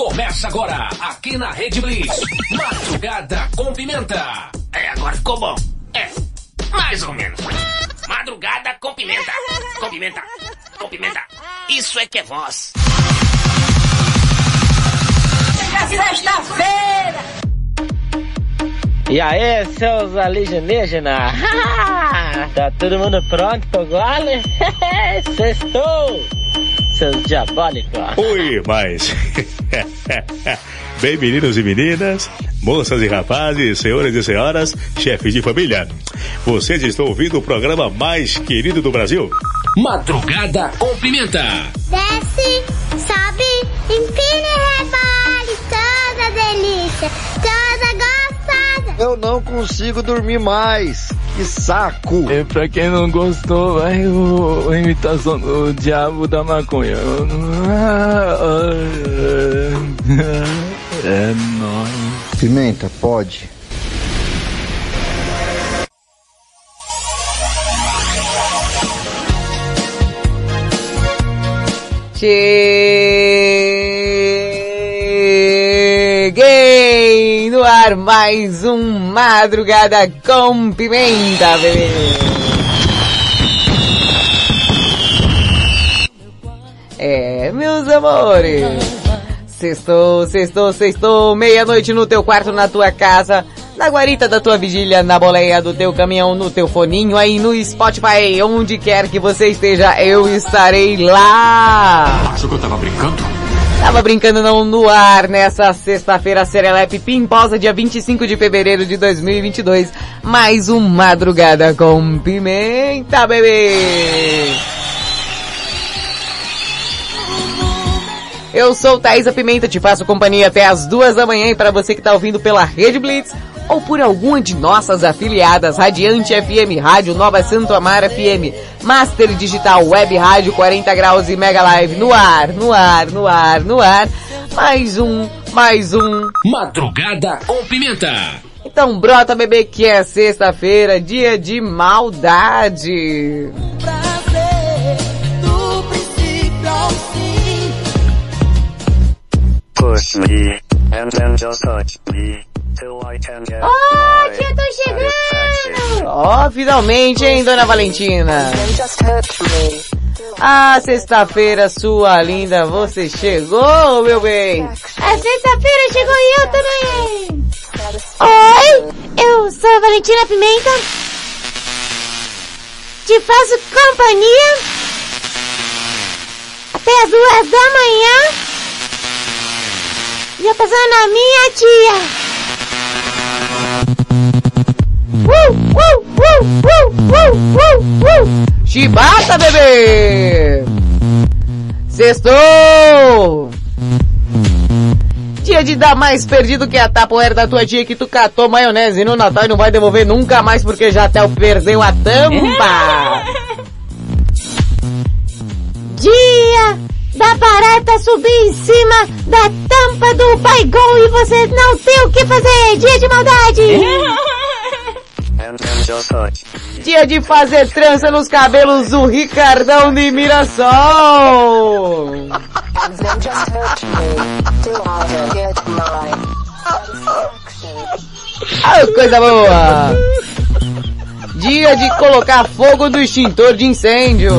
Começa agora, aqui na Rede Blitz. Madrugada com pimenta. É, agora ficou bom. É, mais ou menos. Madrugada com pimenta. Com pimenta. Com pimenta. Isso é que é voz. Sexta-feira! E aí, seus alienígenas? tá todo mundo pronto pro gole? Sextou! Seus diabólicos! Ui, mas... Bem, meninos e meninas, moças e rapazes, senhores e senhoras, chefes de família, vocês estão ouvindo o programa mais querido do Brasil? Madrugada com pimenta. Desce, sobe, empina e rebole, toda delícia, toda. Eu não consigo dormir mais. Que saco! E pra quem não gostou, vai o, a imitação do diabo da maconha. É nóis. Pimenta, pode. Cheguei ar mais um Madrugada com Pimenta, bebê. É, meus amores. Sextou, sextou, sextou, meia-noite no teu quarto, na tua casa, na guarita da tua vigília, na boleia do teu caminhão, no teu foninho, aí no Spotify, onde quer que você esteja, eu estarei lá. Achou que eu tava brincando? Tava brincando não no ar nessa sexta-feira Serelepe Pimposa, dia 25 de fevereiro de 2022. Mais um Madrugada com Pimenta, bebê! Eu sou Thaisa Pimenta, te faço companhia até as duas da manhã e para você que tá ouvindo pela Rede Blitz ou por alguma de nossas afiliadas, Radiante FM, Rádio Nova Santo Amaro FM, Master Digital Web Rádio 40 Graus e Mega Live no ar, no ar, no ar, no ar. Mais um, mais um. Madrugada com pimenta. Então brota bebê que é sexta-feira, dia de maldade. Push me, and then just touch me, Oh, tia, tô chegando! Ó, oh, finalmente, hein, dona Valentina? Ah, sexta-feira, sua linda, você chegou, meu bem. A sexta-feira chegou e eu também! Oi, eu sou a Valentina Pimenta. Te faço companhia até as duas da manhã. Já passando na minha tia. Chibata, bebê! Sextou! Dia de dar mais perdido que a tapoeira da tua tia que tu catou maionese no Natal e não vai devolver nunca mais porque já até perdeu a tampa! Dia da barata subir em cima da tampa do baigol e você não tem o que fazer! Dia de maldade! Dia de fazer trança nos cabelos do Ricardão de Mirassol! Ah, coisa boa! Dia de colocar fogo no extintor de incêndio!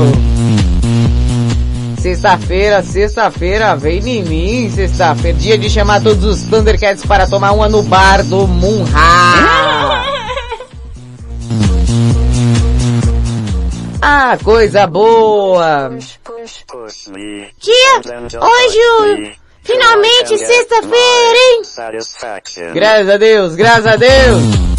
Sexta-feira, sexta-feira, vem em mim, sexta-feira. Dia de chamar todos os Thundercats para tomar uma no bar do Munha. Ah, coisa boa! just hoje o... Finalmente sexta-feira, hein? Graças a Deus, graças a Deus!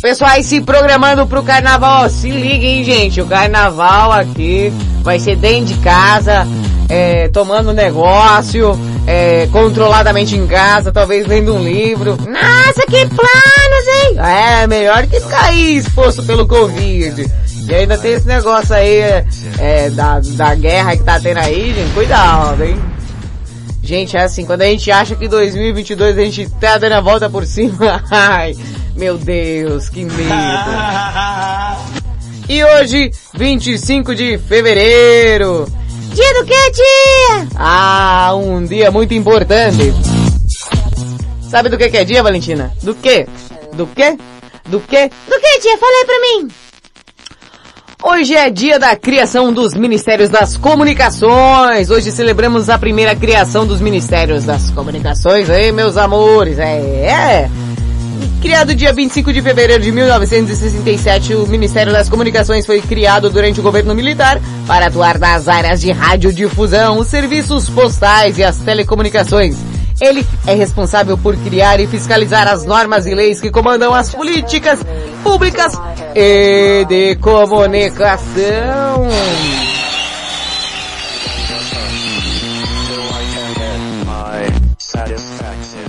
Pessoal se programando pro carnaval, ó, se liguem, gente, o carnaval aqui vai ser dentro de casa, é, tomando negócio, é, controladamente em casa, talvez lendo um livro. Nossa, que planos, hein? É, melhor que aí exposto pelo Covid. E ainda tem esse negócio aí, é, é, da, da guerra que tá tendo aí, gente, cuidado, hein? Gente, é assim, quando a gente acha que 2022 a gente tá dando a volta por cima, ai, meu Deus, que medo. E hoje, 25 de fevereiro. Dia do que, tia? Ah, um dia muito importante. Sabe do que que é dia, Valentina? Do que? Do que? Do que? Do que, tia? Falei pra mim. Hoje é dia da criação dos Ministérios das Comunicações. Hoje celebramos a primeira criação dos Ministérios das Comunicações, aí, meus amores. É, é. Criado dia 25 de fevereiro de 1967, o Ministério das Comunicações foi criado durante o governo militar para atuar nas áreas de radiodifusão, os serviços postais e as telecomunicações. Ele é responsável por criar e fiscalizar as normas e leis que comandam as políticas públicas e de comunicação.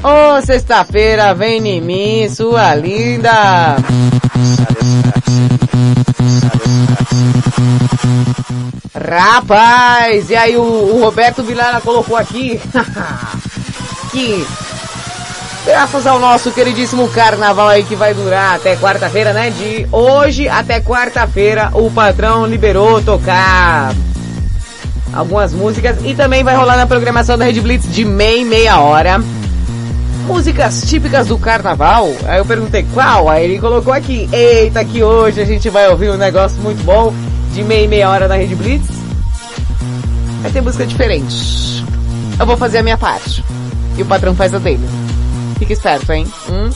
Ô, oh, sexta-feira, vem em mim, sua linda. Rapaz, e aí o, o Roberto Vilara colocou aqui que graças ao nosso queridíssimo carnaval aí que vai durar até quarta-feira, né? De hoje até quarta-feira o patrão liberou tocar algumas músicas e também vai rolar na programação da Red Blitz de meia meia hora. Músicas típicas do carnaval. Aí eu perguntei qual, aí ele colocou aqui. Eita, que hoje a gente vai ouvir um negócio muito bom de meia e meia hora na Red Blitz. Vai ter música diferente. Eu vou fazer a minha parte. E o patrão faz a dele. Fique esperto, hein? Hum?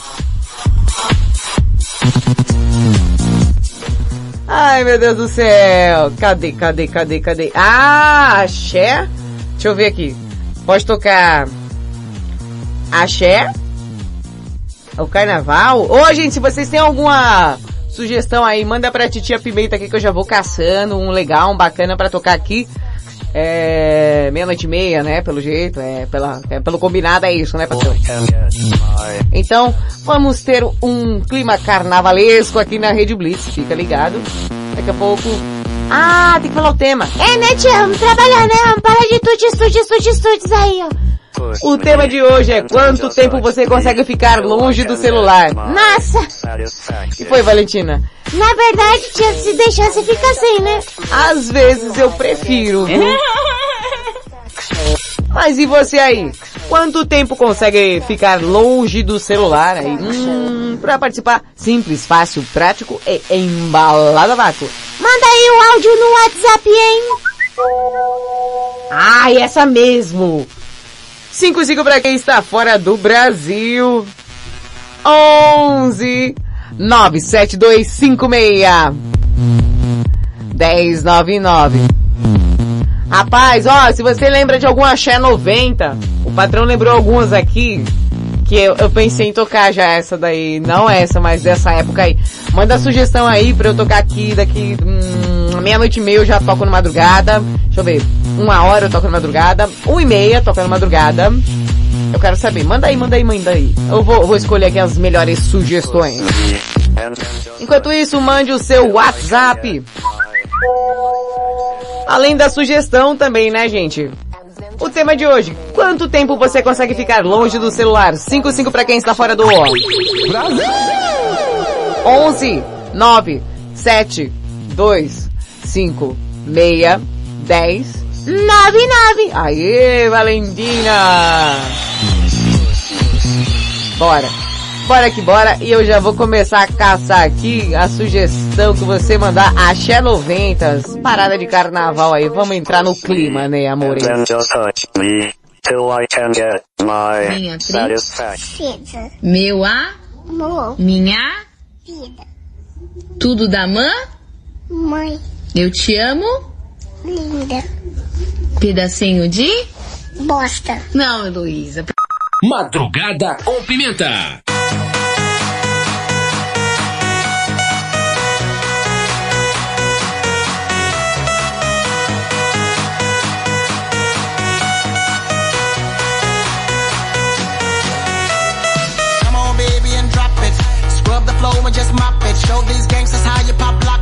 Ai, meu Deus do céu. Cadê, cadê, cadê, cadê? Ah, axé? Deixa eu ver aqui. Pode tocar axé? O carnaval? Ô, gente, se vocês têm alguma sugestão aí, manda pra titia Pimenta aqui que eu já vou caçando um legal, um bacana pra tocar aqui. É, meia-noite e meia, né? Pelo jeito, é, pela, é, pelo combinado é isso, né, patrão? Então, vamos ter um clima carnavalesco aqui na Rede Blitz, fica ligado. Daqui a pouco... Ah, tem que falar o tema. É, né, tia? Vamos trabalhar, né? Vamos parar de tutis, tutis, tutis, tutis aí, ó. O tema de hoje é quanto tempo você consegue ficar longe do celular. Nossa! E foi, Valentina? Na verdade, tia, se deixar você fica assim, né? Às vezes eu prefiro, viu? Mas e você aí? Quanto tempo consegue ficar longe do celular aí? Hum, pra participar, simples, fácil, prático e embalado a vácuo. Manda aí o áudio no WhatsApp, hein? Ai, essa mesmo! 55 para quem está fora do Brasil. 11 97256 1099. Rapaz, ó, se você lembra de algum Axé 90, o patrão lembrou algumas aqui que eu, eu, pensei em tocar já essa daí, não essa, mas dessa época aí. Manda sugestão aí pra eu tocar aqui daqui hum, meia-noite e meia eu já toco na madrugada. Deixa eu ver, uma hora eu toco na madrugada, uma e meia toco na madrugada. Eu quero saber, manda aí, manda aí, manda aí. Eu vou, vou escolher aqui as melhores sugestões. Enquanto isso, mande o seu WhatsApp. Além da sugestão também, né, gente? O tema de hoje, quanto tempo você consegue ficar longe do celular? 55 para quem está fora do ó. Brasil! 11 9 7 2 5 6 10 9 9. Aê, Valentina! Bora. Bora que bora. E eu já vou começar a caçar aqui a sugestão que você mandar. Axé 90. Parada de carnaval aí. Vamos entrar no clima, né, amor? Till I can get my Minha tri- satisfaction. Meu a, Amor, minha, vida, tudo da mãe, mãe, eu te amo? Linda. Pedacinho de? Bosta. Não, Heloísa. Madrugada com pimenta. Come on, baby, and drop it. Scrub the floor and just mop it. Show these gangsters how you pop lock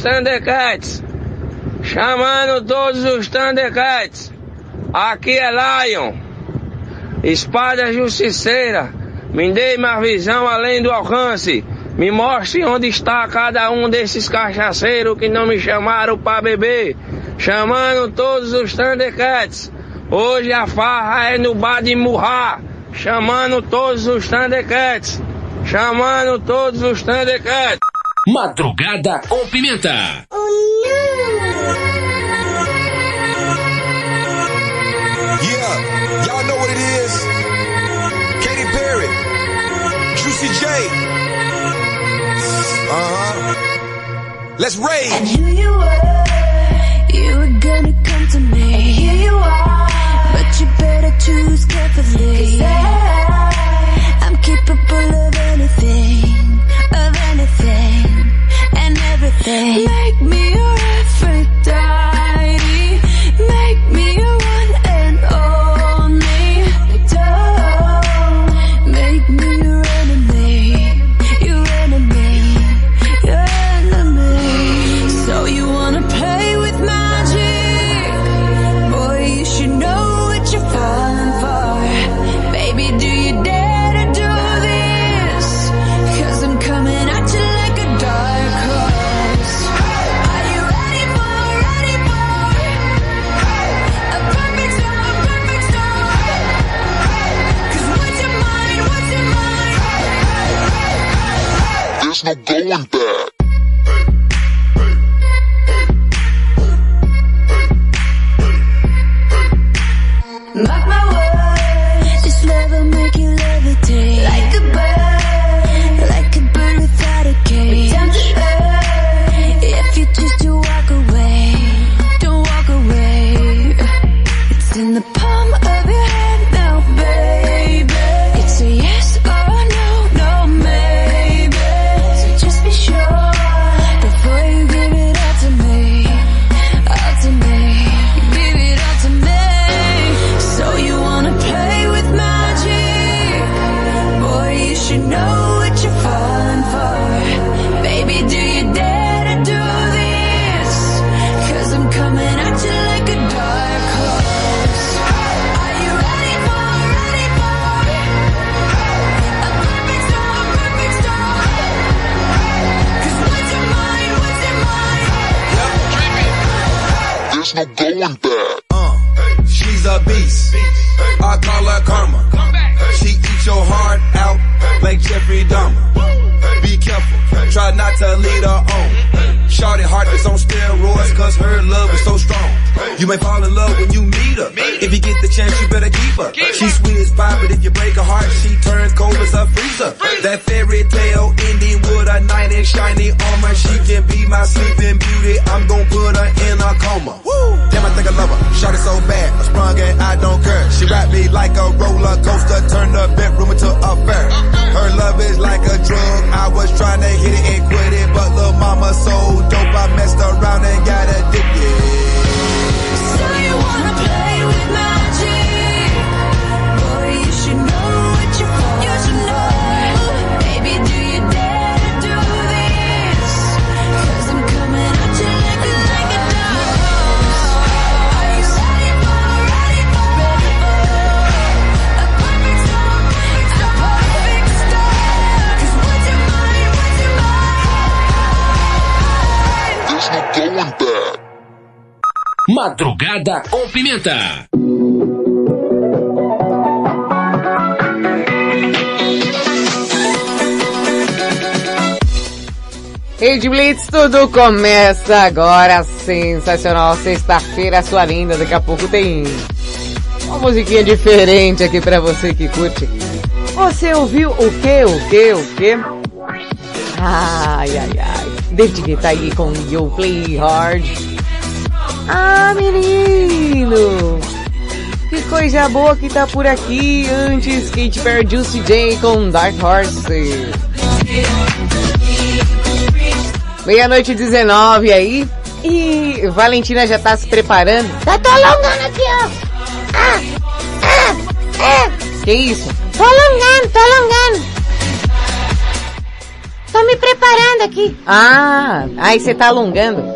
os Thundercats. Chamando todos os Thundercats. Aqui é Lion. Espada Justiceira. Me dê uma visão além do alcance. Me mostre onde está cada um desses cachaceiros que não me chamaram para beber. Chamando todos os Thundercats. Hoje a farra é no bar de Murra. Chamando todos os Thundercats. Chamando todos os Thundercats. Madrugada com Pimenta. Oh, yeah, y'all know what it is. Katy Perry, Juicy J. Uh huh. Let's rage. And here you were, you were gonna come to me. And here you are, but you better choose carefully. one pregunta. Pimenta. Rede Blitz, tudo começa agora. Sensacional. Sexta-feira, sua linda. Daqui a pouco tem uma musiquinha diferente aqui pra você que curte. Você ouviu o que, o que, o que? Ai, ai, ai. David Guetta aí com You Play Hard. Ah, menino! Que coisa boa que tá por aqui. Antes, Kate Perry Juicy J com Dark Horse. Meia-noite 19 aí. E Valentina já tá se preparando. Já tô alongando aqui, ó. Ah, ah, ah. Que isso? Tô alongando, tô alongando. Tô me preparando aqui. Ah, aí você tá alongando.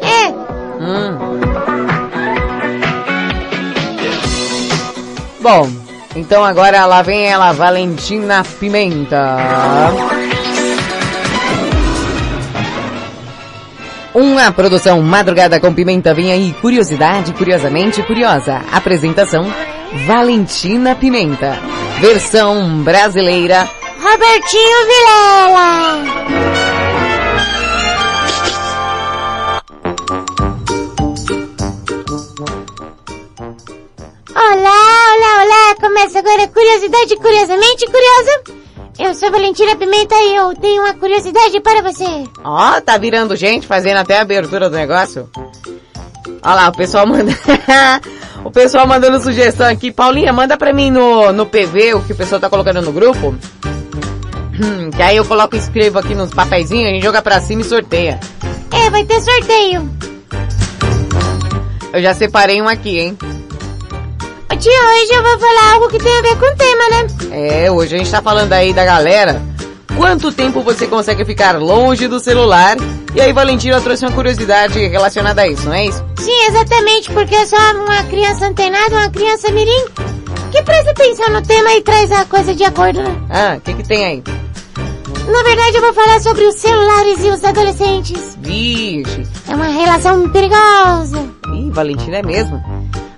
Bom, então agora lá vem ela, Valentina Pimenta. Uma produção Madrugada com Pimenta vem aí, curiosidade, curiosamente curiosa. Apresentação Valentina Pimenta. Versão brasileira Robertinho Vilela. Começa agora Curiosidade Curiosamente Curiosa. Eu sou Valentina Pimenta e eu tenho uma curiosidade para você. Ó, tá virando gente, fazendo até a abertura do negócio. Olha lá, o pessoal manda... o pessoal mandando sugestão aqui. Paulinha, manda pra mim no, no PV o que o pessoal tá colocando no grupo. Hum, que aí eu coloco e escrevo aqui nos papeizinhos, a gente joga pra cima e sorteia. É, vai ter sorteio. Eu já separei um aqui, hein? Hoje eu vou falar algo que tem a ver com o tema, né? É, hoje a gente tá falando aí da galera. Quanto tempo você consegue ficar longe do celular? E aí, Valentina trouxe uma curiosidade relacionada a isso, não é isso? Sim, exatamente, porque eu sou uma criança antenada, uma criança mirim, que presta atenção no tema e traz a coisa de acordo, né? Ah, o que que tem aí? Na verdade, eu vou falar sobre os celulares e os adolescentes. Vixe. É uma relação perigosa. Ih, Valentina é mesmo.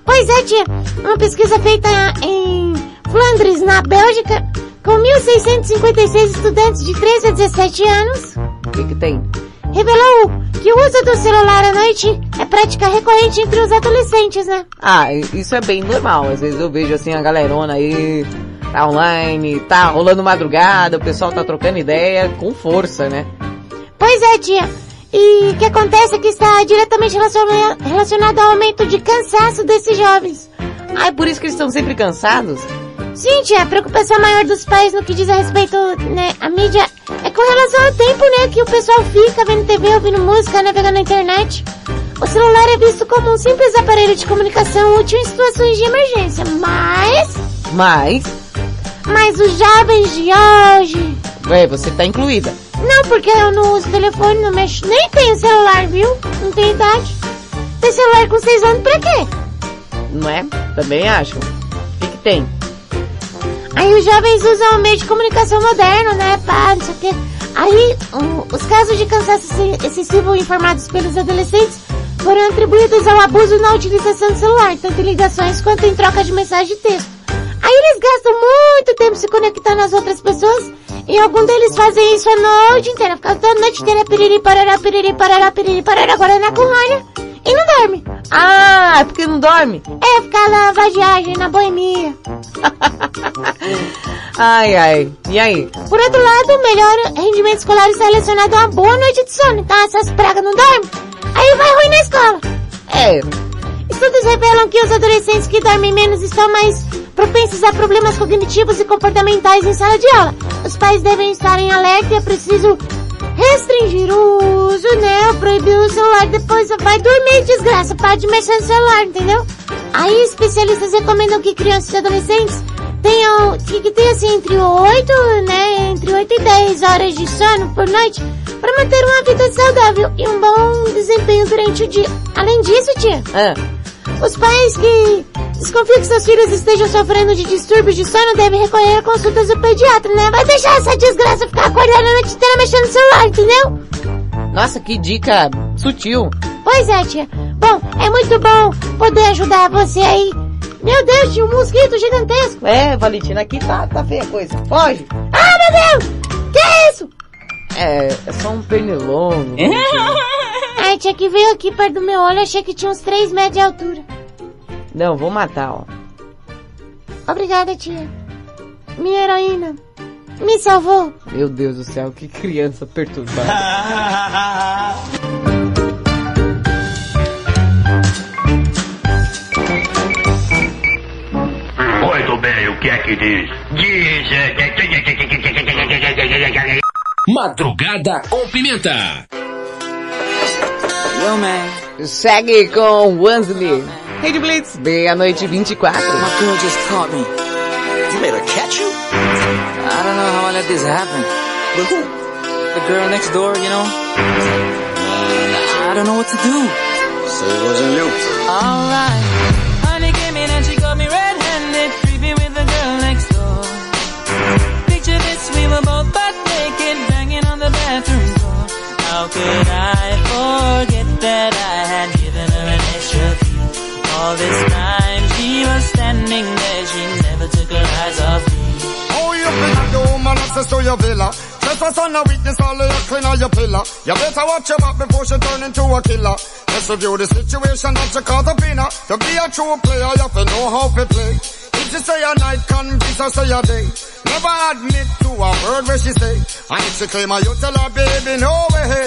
Pois é, tia. Uma pesquisa feita em Flandres, na Bélgica, com 1.656 estudantes de 13 a 17 anos, O que que tem? revelou que o uso do celular à noite é prática recorrente entre os adolescentes, né? Ah, isso é bem normal. Às vezes eu vejo assim a galerona aí, tá online, tá rolando madrugada, o pessoal tá trocando ideia com força, né? Pois é, tia. E o que acontece é que está diretamente relaciona- relacionado ao aumento de cansaço desses jovens. Ah, é por isso que eles estão sempre cansados? Sim, tia, a preocupação maior dos pais no que diz a respeito, né, à mídia é com relação ao tempo, né, que o pessoal fica vendo TV, ouvindo música, navegando na internet. O celular é visto como um simples aparelho de comunicação útil em situações de emergência, mas... Mas, Mas os jovens de hoje... é, você tá incluída. Não, porque eu não uso telefone, não mexo, nem tenho celular, viu? Não tenho idade. Tem celular com 6 anos pra quê? Não é? Também acho. O que que tem? Aí os jovens usam o meio de comunicação moderno, né, pá, não sei o quê. Aí, o- os casos de cansaço exce- excessivo informados pelos adolescentes foram atribuídos ao abuso na utilização do celular, tanto em ligações quanto em troca de mensagem de texto. Aí eles gastam muito tempo se conectando às outras pessoas e algum deles fazem isso a noite inteira, fica a noite inteira piriri parará, piriri parará, piriri parará, guaraná com rolha e não dorme. Ah, é porque não dorme? É, ficar na vadiagem, na boemia. Ai, ai. E aí? Por outro lado, o melhor rendimento escolar está relacionado a uma boa noite de sono. Então essas pragas não dormem, aí vai ruim na escola. É. Estudos revelam que os adolescentes que dormem menos estão mais propensos a problemas cognitivos e comportamentais em sala de aula. Os pais devem estar em alerta e é preciso restringir o uso, né? Proibir o celular depois vai dormir, desgraça. Para de mexer no celular, entendeu? Aí especialistas recomendam que crianças e adolescentes tenham, que, tenham assim entre 8, né? Entre 8 e 10 horas de sono por noite para manter uma vida saudável e um bom desempenho durante o dia. Além disso, tia, Ah, os pais que desconfiam que seus filhos estejam sofrendo de distúrbios de sono devem recorrer a consultas do pediatra, né? Vai deixar essa desgraça ficar acordada a noite inteira mexendo no celular, entendeu? nossa, que dica sutil. Pois é, tia. Bom, é muito bom poder ajudar você aí. Meu Deus, tinha um mosquito gigantesco. É, Valentina, aqui tá, tá feia a coisa. Foge. Ah, meu Deus! Que é isso? É, é só um pernilongo. Ai, tia, que veio aqui perto do meu olho, achei que tinha uns 3 metros de altura. Não, vou matar, ó. Obrigada, tia. Minha heroína. Me salvou. Meu Deus do céu, que criança perturbada. Muito bem, o que é que diz? Diz. Madrugada com Pimenta. Yo, man. Segue com Wansley. Rede Blitz, meia-noite 24. My girl just caught me. You made her catch you? I don't know how I let this happen. But who? The girl next door, you know? I don't know what to do. So it wasn't you. Alright. All this time she was standing there, she never took her eyes off me. Oh, you been have the woman access to your villa. Trespass on a witness, all of your clean on your pillar. You better watch your back before she turn into a killer. Let's review the situation that you call the winner. To be a true player, you have to know how to play. If she say a night, convince her say a day. Never admit to a word where she say. And if she claim her, you tell her, baby, no way.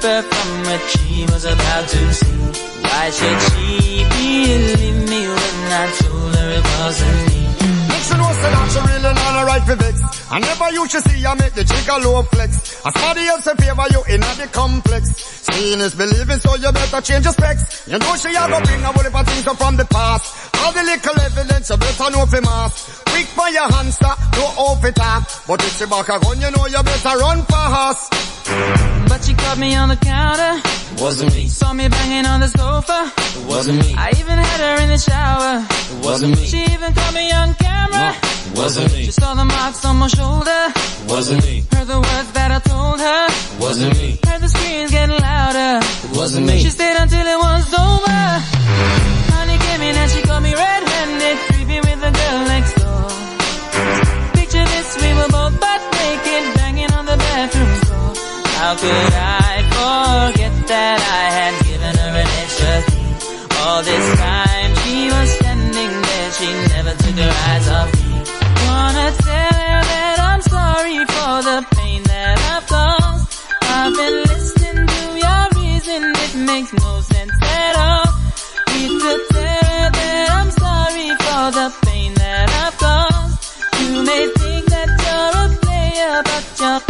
to from what she was about to see. Why should she believe me when I told her it wasn't me? She know say that she really not a right for vex. I never you to see I make the chick a low flex. As somebody else in favor you in the complex. Seeing is believing so you better change your specs. You know she a go bring a whole heap of things up from the past. All the little evidence you better know for mass. Quick for your hamster, no off it. But if she back a gun you know you better run fast. But she caught me on the counter. Wasn't me. Saw me banging on the sofa. Wasn't me. I even had her in the shower. Wasn't me. She even caught me on camera. Wasn't me. She saw the marks on my shoulder. Wasn't me. Heard the words that I told her. Wasn't me. Heard the screams getting louder. Wasn't me. She stayed until it was over. Honey came in and she got me red-handed, creepy with the girl next How could I forget that I had given her an extra key? All this time she was standing there, she never took her eyes off me. Wanna tell her that I'm sorry for the pain that I've caused. I've been listening to your reason, it makes no sense at all. Need to tell her that I'm sorry for the pain that I've caused. You may think that you're a player, but you're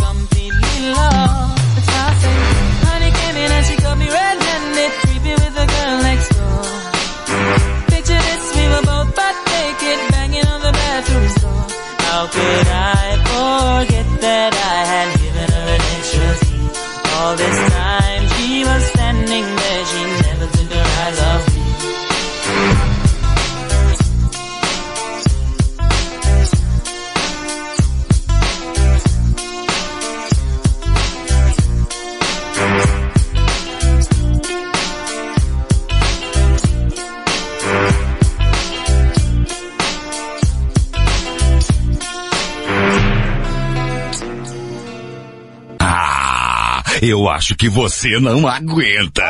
Yeah. Acho que você não aguenta.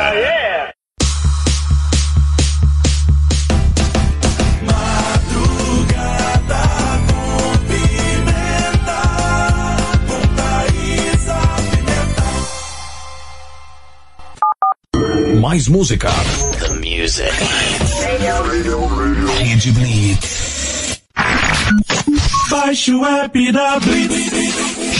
Mais música. The music. Rede Blitz. Baixe o app da Blitz.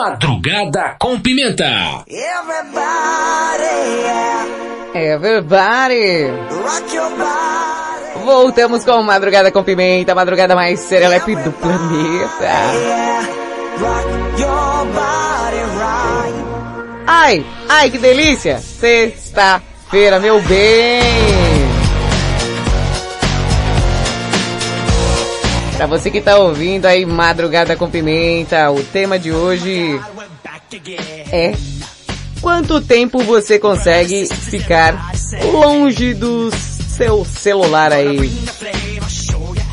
Madrugada com Pimenta. Everybody! Voltamos com Madrugada com Pimenta, a madrugada mais serelepe do planeta. Ai, ai que delícia! Sexta-feira, meu bem! Pra você que tá ouvindo aí Madrugada com Pimenta, o tema de hoje é quanto tempo você consegue ficar longe do seu celular aí?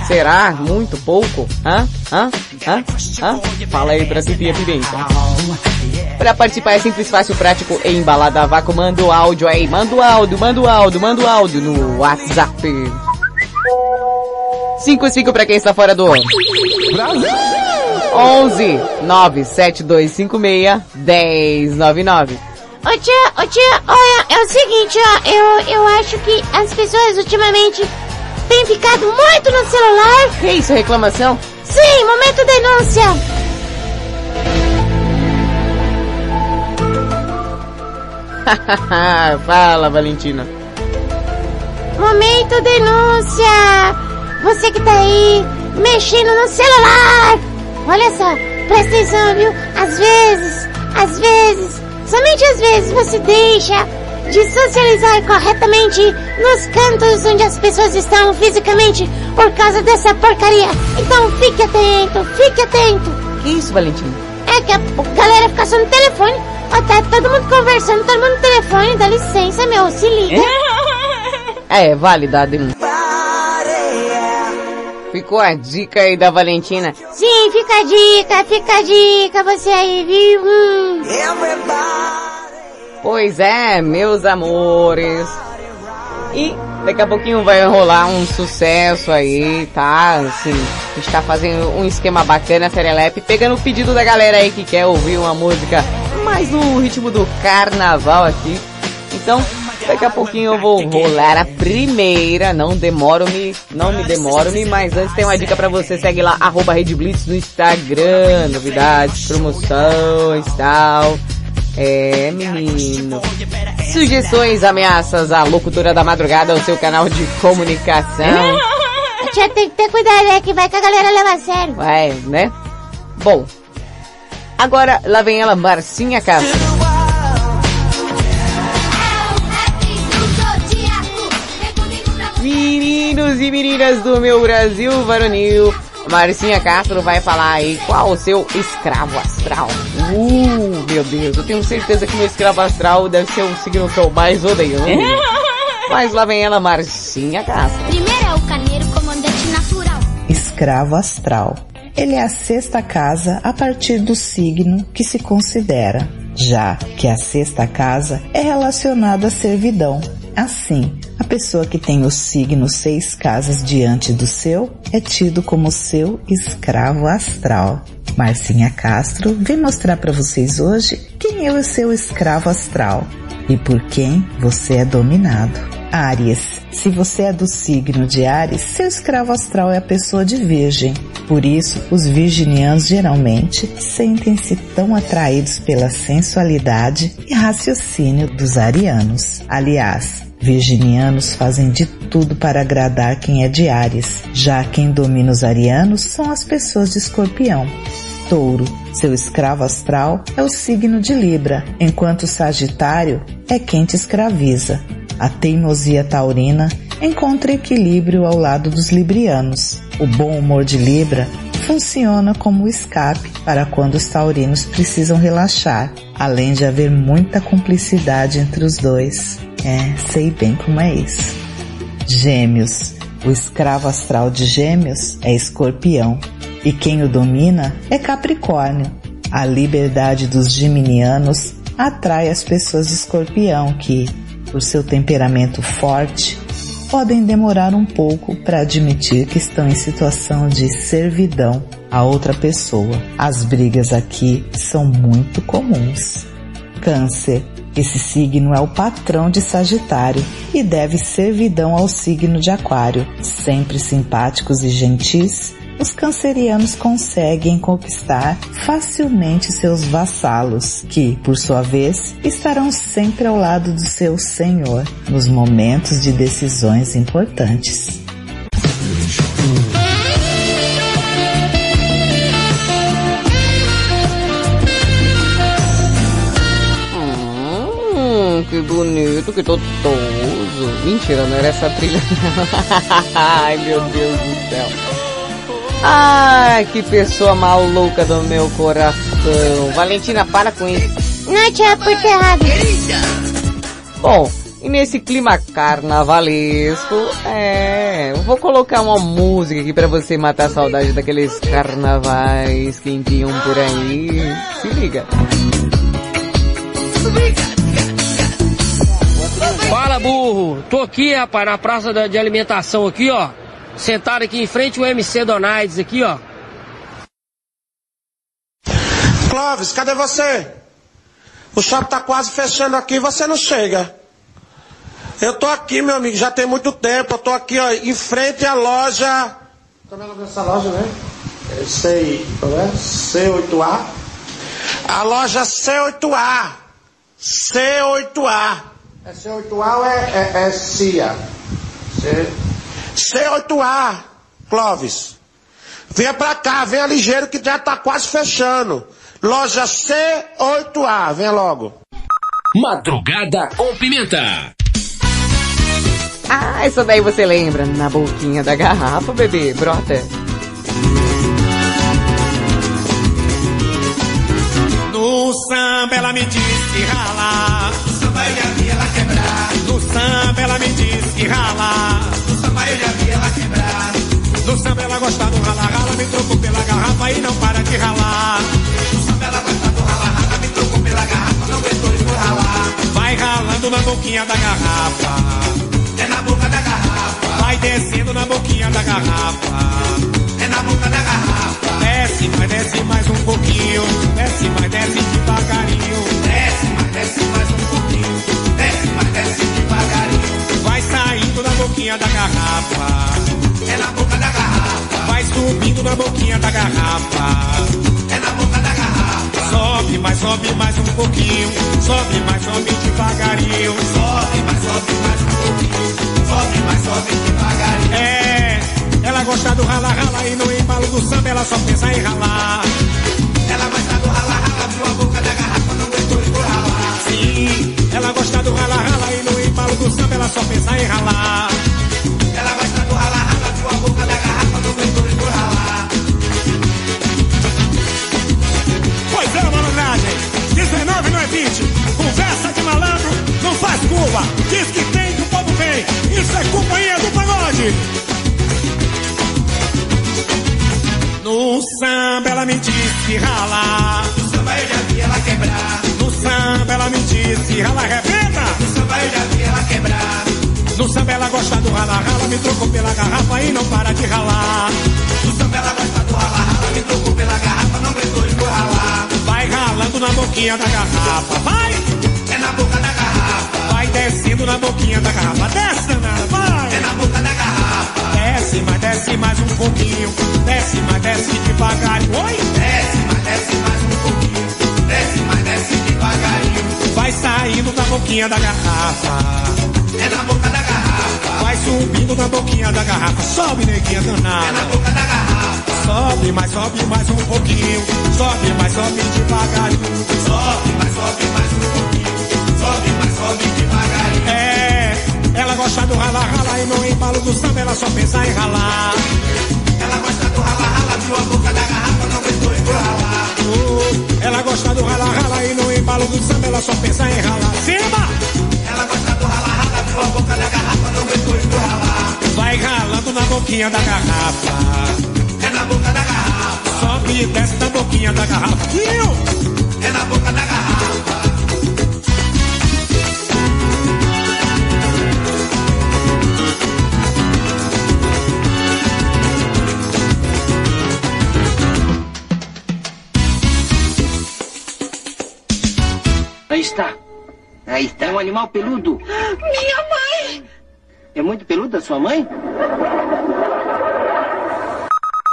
Será muito pouco? Hã? Hã? Hã? Hã? Fala aí pra sentir a pimenta. Pra participar é simples, fácil, prático e embalada a vácuo. O áudio aí, manda o áudio, manda o áudio, manda o áudio no WhatsApp. 55 pra quem está fora do 11 97256 1099. Ô tia, ô tia, olha, é o seguinte, ó, eu, eu acho que as pessoas ultimamente têm ficado muito no celular. Que isso, reclamação? Sim, momento denúncia. Fala, Valentina. Momento denúncia. Você que tá aí mexendo no celular. Olha só, presta atenção, viu? Às vezes, às vezes, somente às vezes você deixa de socializar corretamente nos cantos onde as pessoas estão fisicamente por causa dessa porcaria. Então fique atento, fique atento. Que isso, Valentina? É que a galera fica só no telefone. Ó, tá todo mundo conversando, todo mundo no telefone. Dá licença, meu, se liga. É, vale dar denúncia. Ficou a dica aí da Valentina. Sim, fica a dica, fica a dica, você aí, viu? Pois é, meus amores. E Daqui a pouquinho vai rolar um sucesso aí, tá? Assim, a gente tá fazendo um esquema bacana, Serelepe, pegando o pedido da galera aí que quer ouvir uma música mais no ritmo do carnaval aqui. Então, daqui a pouquinho eu vou rolar a primeira, não demoro-me, não me demoro-me, mas antes tem uma dica pra você, segue lá, arroba Rede Blitz no Instagram, novidades, promoções, tal. É, menino. Sugestões, ameaças, a locutora da madrugada, o seu canal de comunicação. Tia, tem que ter cuidado, né? Que vai que a galera leva a sério. Vai, né? Bom. Agora, lá vem ela, Marcinha Castro. Meninos e meninas do meu Brasil varonil, Marcinha Castro vai falar aí qual o seu escravo astral. Uh, meu Deus, eu tenho certeza que meu escravo astral deve ser o signo que eu mais odeio. né? Mas lá vem ela, Marcinha Castro. Primeiro é o carneiro comandante natural. Escravo astral. Ele é a sexta casa a partir do signo que se considera, já que a sexta casa é relacionada à servidão. Assim, a pessoa que tem o signo seis casas diante do seu é tido como seu escravo astral. Marcinha Castro vem mostrar para vocês hoje quem é o seu escravo astral e por quem você é dominado. Áries. Se você é do signo de Áries, seu escravo astral é a pessoa de Virgem. Por isso, os virginianos geralmente sentem-se tão atraídos pela sensualidade e raciocínio dos arianos. Aliás, virginianos fazem de tudo para agradar quem é de Áries, já quem domina os arianos são as pessoas de Escorpião. Touro, seu escravo astral é o signo de Libra, enquanto Sagitário é quem te escraviza. A teimosia taurina encontra equilíbrio ao lado dos librianos. O bom humor de Libra funciona como escape para quando os taurinos precisam relaxar, além de haver muita cumplicidade entre os dois. É, sei bem como é isso. Gêmeos. O escravo astral de Gêmeos é Escorpião e quem o domina é Capricórnio. A liberdade dos geminianos atrai as pessoas de Escorpião que, por seu temperamento forte, podem demorar um pouco para admitir que estão em situação de servidão a outra pessoa. As brigas aqui são muito comuns. Câncer. Esse signo é o patrão de Sagitário e deve servidão ao signo de Aquário. Sempre simpáticos e gentis, os cancerianos conseguem conquistar facilmente seus vassalos, que, por sua vez, estarão sempre ao lado do seu senhor nos momentos de decisões importantes. Que bonito, que totoso. Mentira, não era essa trilha. Ai, meu Deus do céu. Ai, que pessoa maluca do meu coração. Valentina, para com isso. Não, tia, por errado. Bom, e nesse clima carnavalesco, é, eu vou colocar uma música aqui pra você matar a saudade daqueles carnavais que tinham por aí. Se liga. Fala, burro. Tô aqui, rapaz, na praça da- de alimentação aqui, ó. Sentado aqui em frente o MC Donaides aqui, ó. Clóvis, cadê você? O shopping tá quase fechando aqui, você não chega. Eu tô aqui, meu amigo, já tem muito tempo. Eu tô aqui, ó, em frente à loja. Tá vendo essa loja, né? É C, qual é? C8A. A loja C8A. C8A. É C8A ou é, é, é CIA? C... C8A, Clóvis. Venha pra cá, venha ligeiro que já tá quase fechando. Loja C8A, venha logo. Madrugada com pimenta. Ah, isso daí você lembra? Na boquinha da garrafa, bebê, brota. No samba ela me disse que quebrar. No samba ela me disse que rala. No samba eu já vi ela quebrar. No samba ela gosta do rala rala, me trocou pela garrafa e não para de ralar. No samba ela gosta do rala rala, me trocou pela garrafa, não aguentou e foi ralar. Vai ralando na boquinha da garrafa. É na boca da garrafa. Vai descendo na boquinha da garrafa. É na boca da garrafa. Desce, vai desce mais um pouquinho. Desce, vai desce devagarinho. Desce, vai desce mais um boquinha da garrafa. É na boca da garrafa. Vai subindo na boquinha da garrafa. É na boca da garrafa. Sobe, mais sobe mais um pouquinho. Sobe, mais sobe devagarinho. Sobe, mais sobe mais um pouquinho. Sobe, mais sobe devagarinho. É, ela gosta do rala rala e no embalo do samba ela só pensa em ralar. Ela gosta do rala rala, viu a boca da garrafa, não aguentou e ralar. Sim, ela gosta do rala rala e no embalo do samba ela só pensa em ralar. Ela gosta do rala rala, viu a boca da garrafa, não aguentou e foi ralar. Pois é, malandragem. 19 não é 20. Conversa de malandro, não faz curva. Diz que tem que o povo vem. Isso é companhia do pagode. No samba ela me diz que rala. No samba eu já vi ela quebrar. No samba ela me diz que rala arrebenta. No samba eu já vi ela quebrar. No samba ela gosta do rala rala, me trocou pela garrafa e não para de ralar. No samba ela gosta do rala rala, me trocou pela garrafa, não aguentou ralar. Vai ralando na boquinha da garrafa, vai! É na boca da garrafa. Vai descendo na boquinha da garrafa, desce danada, vai! É na boca da garrafa. Desce, mas desce mais um pouquinho. Desce, mas desce devagarinho. Oi! Desce, mas desce mais Vai saindo da boquinha da garrafa. É na boca da garrafa. Vai subindo na boquinha da garrafa. Sobe, neguinha danada. É na boca da garrafa. Sobe, mas sobe mais um pouquinho. Sobe, mas sobe devagarinho. Sobe, mas sobe mais um pouquinho. Sobe, mas sobe devagarinho. É, ela gosta do rala rala e no embalo do samba ela só pensa em ralar. Ela gosta do rala rala, viu a boca da garrafa, não aguentou e foi ralar. Gosta do rala rala e no embalo do samba ela só pensa em ralar. Simba! Ela gosta do rala rala, viu a boca da garrafa, não aguentou e foi ralar. Vai ralando na boquinha da garrafa. É na boca da garrafa. Sobe e desce na boquinha da garrafa. Viu? É na boca da garrafa. Aí está. Aí está. É um animal peludo. Minha mãe! É muito peluda sua mãe?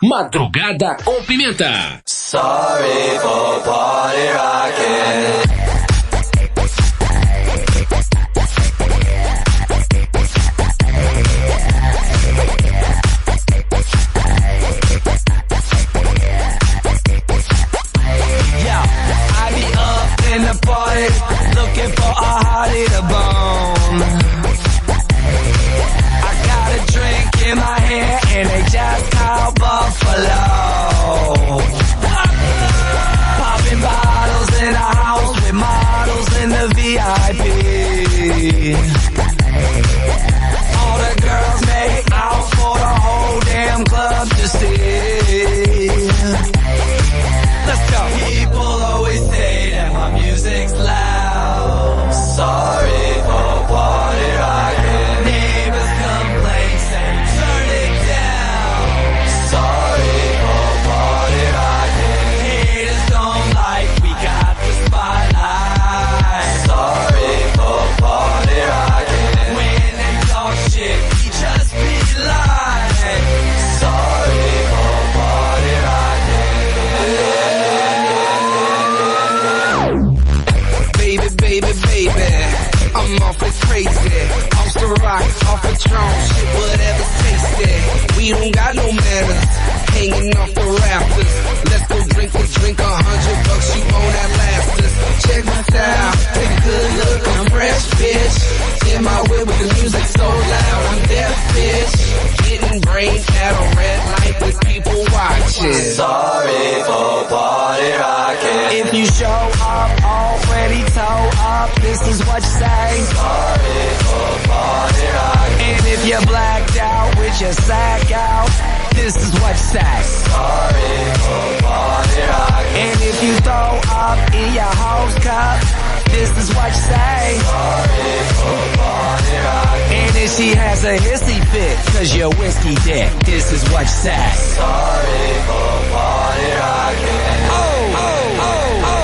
Madrugada com pimenta. Sorry for party rocking. In my way with the music so loud, I'm deaf, bitch. Getting brain at a red light with people watching. Sorry for party rocking. If you show up already toe up, this is what you say. Sorry for party rocking. And if you're blacked out with your sack out, this is what you say. Sorry for party rocking. And if you throw up in your hose cup, this is what you say. Sorry for party rocking. And And she has a hissy fit, cause you're whiskey dick. This is what you say. Sorry for party rocking. I don't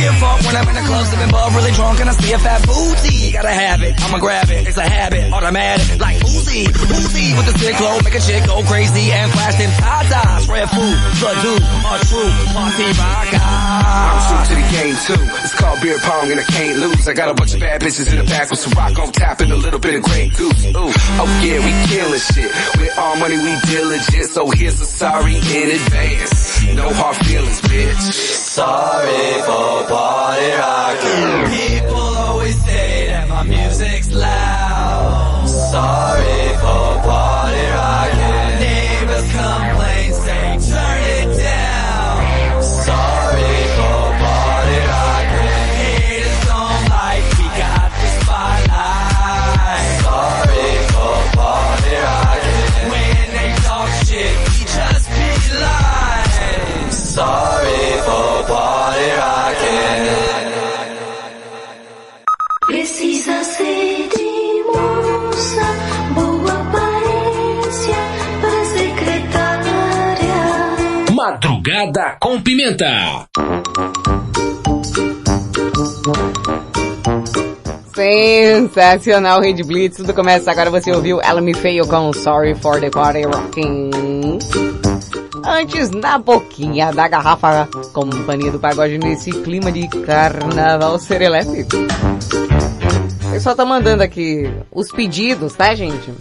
give a fuck when I'm in the club sipping bub really drunk and I see a fat booty. Gotta have it, I'ma grab it. It's a habit, automatic, like Uzi. Uzi with the sick flow, make a chick go crazy and flash them tatas. Red food, blood dude, a true party rocker. I'm true to the game too. It's called beer pong and I can't lose. I got a bunch of bad bitches in the back with some rock on tap and a little bit of Grey Goose. Ooh, oh yeah, we killing shit. With all money we diligent, so here's a sorry in advance. No hard feelings, bitch. Sorry for party rocking. People always say that my music's loud. Sorry for party Madrugada com Pimenta. Sensacional, Red Blitz. Tudo começa agora. Você ouviu Ela Me Fail com Sorry for the Party Rocking. Antes, na boquinha da garrafa, companhia do pagode nesse clima de carnaval serelepe. O pessoal tá mandando aqui os pedidos, tá, gente?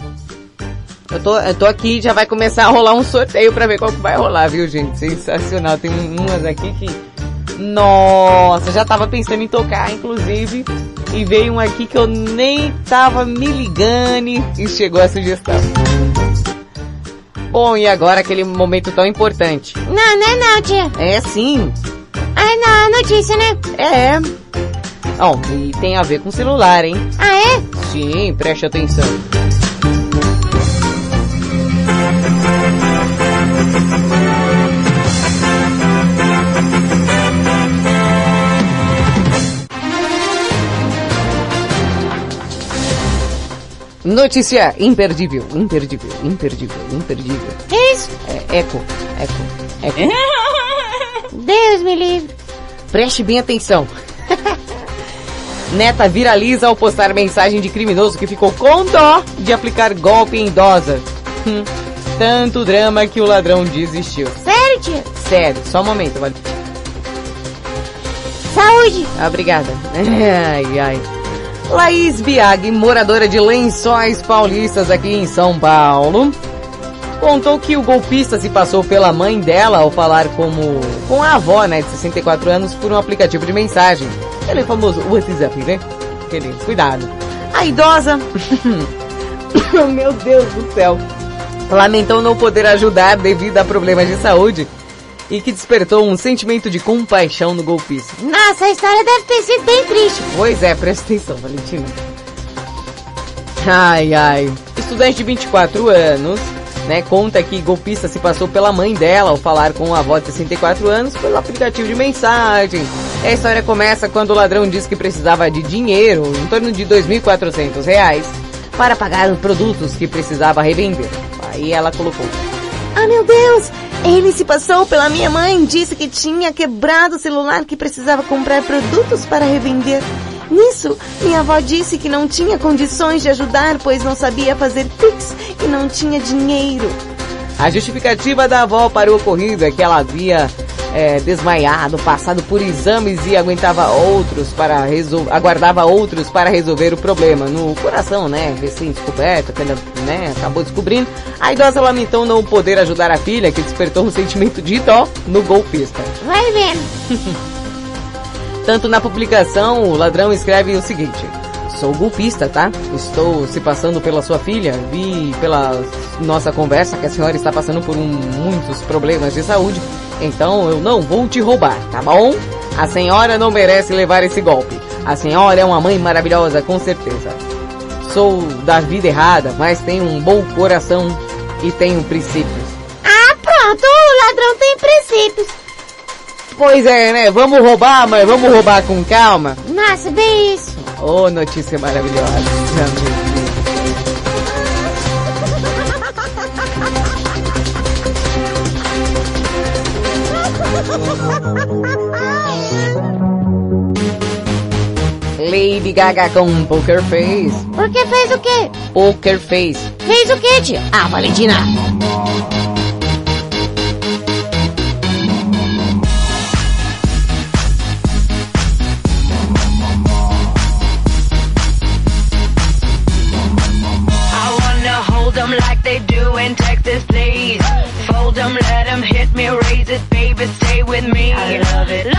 Eu tô, eu tô aqui, já vai começar a rolar um sorteio pra ver qual que vai rolar, viu, gente? Sensacional. Tem umas aqui que... Nossa, já tava pensando em tocar, inclusive. E veio um aqui que eu nem tava me ligando e chegou a sugestão. Bom, e agora aquele momento tão importante. Não, não é não, tia. É sim. Ah, não, a notícia, né? É. Ó, e tem a ver com celular, hein? Ah, é? Sim, preste atenção. Notícia imperdível, imperdível, imperdível, imperdível. Que isso? É, eco, eco, eco. Deus me livre. Preste bem atenção. Neta viraliza ao postar mensagem de criminoso que ficou com dó de aplicar golpe em idosa. Hum, Tanto drama que o ladrão desistiu. Sério, tia? Sério, só um momento, vale. Saúde. Obrigada. Ai, ai. Laís Biag, moradora de Lençóis Paulistas aqui em São Paulo, contou que o golpista se passou pela mãe dela ao falar como com a avó, né, de 64 anos, por um aplicativo de mensagem. Aquele famoso WhatsApp, né? Aquele, cuidado. A idosa, meu Deus do céu, lamentou não poder ajudar devido a problemas de saúde e que despertou um sentimento de compaixão no golpista. Nossa, a história deve ter sido bem triste. Pois é, presta atenção, Valentina. Ai, ai. Estudante de 24 anos, né, conta que golpista se passou pela mãe dela ao falar com a avó de 64 anos pelo aplicativo de mensagem. A história começa quando o ladrão diz que precisava de dinheiro, em torno de 2.400 reais, para pagar os produtos que precisava revender. Aí ela colocou. Ah, meu Deus! Ele se passou pela minha mãe, disse que tinha quebrado o celular que precisava comprar produtos para revender. Nisso, minha avó disse que não tinha condições de ajudar, pois não sabia fazer Pix e não tinha dinheiro. A justificativa da avó para o ocorrido é que ela havia é, desmaiado, passado por exames e aguentava outros para resolver, aguardava outros para resolver o problema. No coração, né, recém-descoberto, que ela, né, acabou descobrindo, a idosa lamentou não poder ajudar a filha, que despertou um sentimento de dó no golpista. Vai vendo. Tanto na publicação, o ladrão escreve o seguinte: Sou golpista, tá? Estou se passando pela sua filha. Vi pela nossa conversa que a senhora está passando por um, muitos problemas de saúde. Então eu não vou te roubar, tá bom? A senhora não merece levar esse golpe. A senhora é uma mãe maravilhosa, com certeza. Sou da vida errada, mas tenho um bom coração e tenho princípios. Ah, pronto, o ladrão tem princípios. Pois é, né? Vamos roubar, mas vamos roubar com calma. Nossa, bem isso. Ô, notícia maravilhosa. Lady Gaga com Poker Face. Porque fez o quê? Poker Face. Fez o quê, tia? Ah, Valentina. I wanna hold 'em like they do in Texas, please. Fold 'em, let 'em hit me, raise it, baby, stay with me. I love it.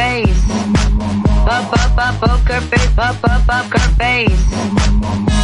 face. Pop, pop, pop, poker face, pop, pop, poker face.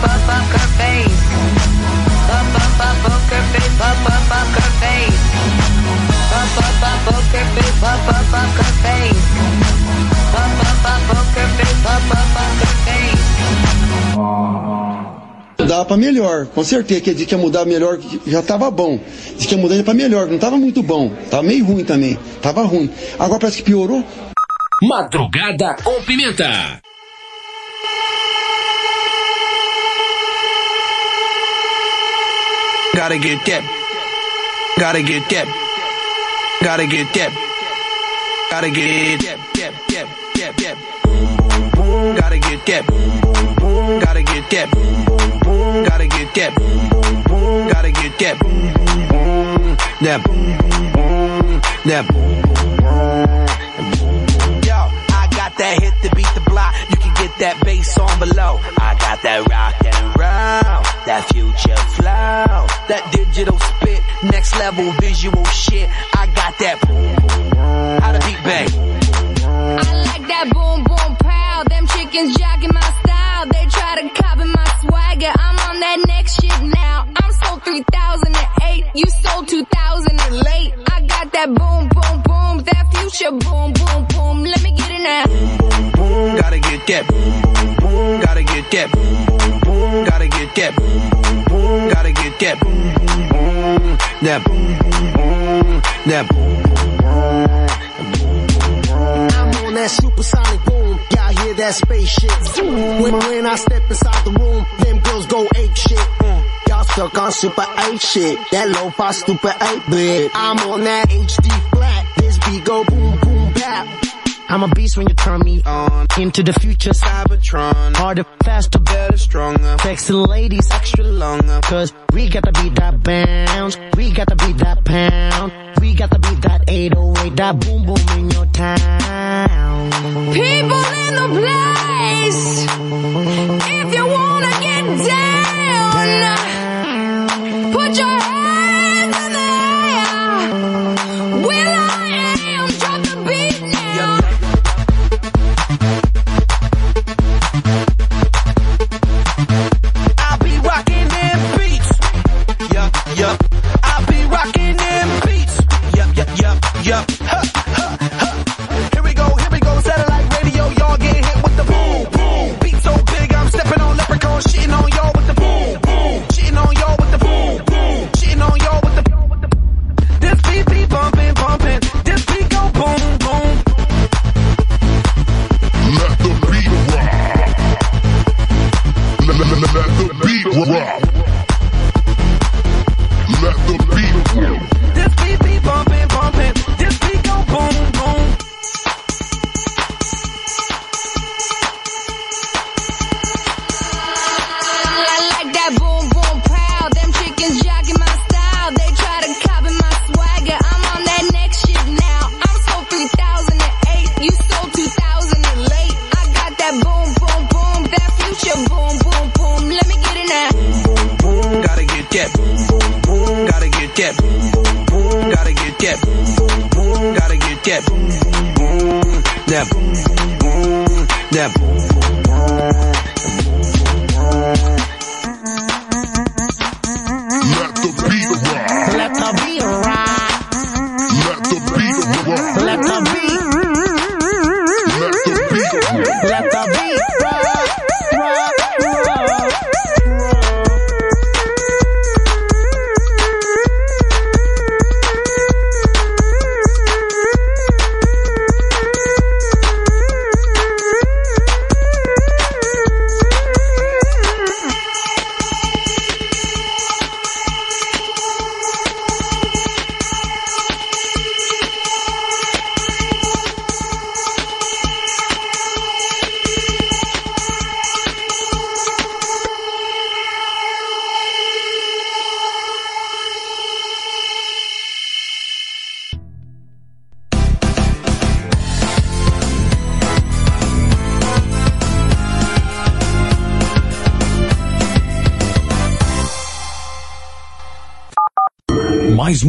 Poker face. Pra melhor, com certeza. Que disse que ia mudar melhor, já tava bom. Disse que ia mudar pra melhor, não tava muito bom. Tava meio ruim também. Tava ruim. Agora parece que piorou. Madrugada com pimenta. Gotta get that. Gotta get that. Gotta get that. Gotta get that. that, that, that. Boom, boom. Gotta get that. Boom, boom, boom. Gotta get that. Boom, boom, boom. Gotta get that. Boom, boom, boom. Gotta get that. Boom, boom, boom. That boom, boom, boom. That boom, boom, boom. Yo, I got that hit to beat the block. You that bass on below. I got that rock and roll, that future flow, that digital spit, next level visual shit. I got that boom boom. How to beat bang. I like that boom boom pow. Them chickens jacking my style. They try to copy my swagger. I'm on that next shit now. I'm sold 3008. You sold 2000 and late. I got that boom, boom, boom. That future boom, boom, boom. Let me get now. boom, boom, boom, gotta get that boom, boom, boom, gotta get that boom, boom, boom, gotta get that boom, boom, boom, gotta get that boom, boom, boom, that boom, boom, boom, that boom, boom, boom. I'm on that supersonic boom. Y'all hear that spaceship? When, when I step inside the room, them girls go ape shit. Mm. Y'all stuck on super 8 shit. That low fi stupid 8 bit. I'm on that HD flat. This beat go boom boom bap. I'm a beast when you turn me on. Into the future, Cybertron. Harder, faster, better, stronger. Sexy ladies, extra longer. Cause we got to beat that bounce. We got to beat that pound. We got to beat that 808, that boom boom in your town. People in the place. If you wanna get down,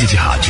Nova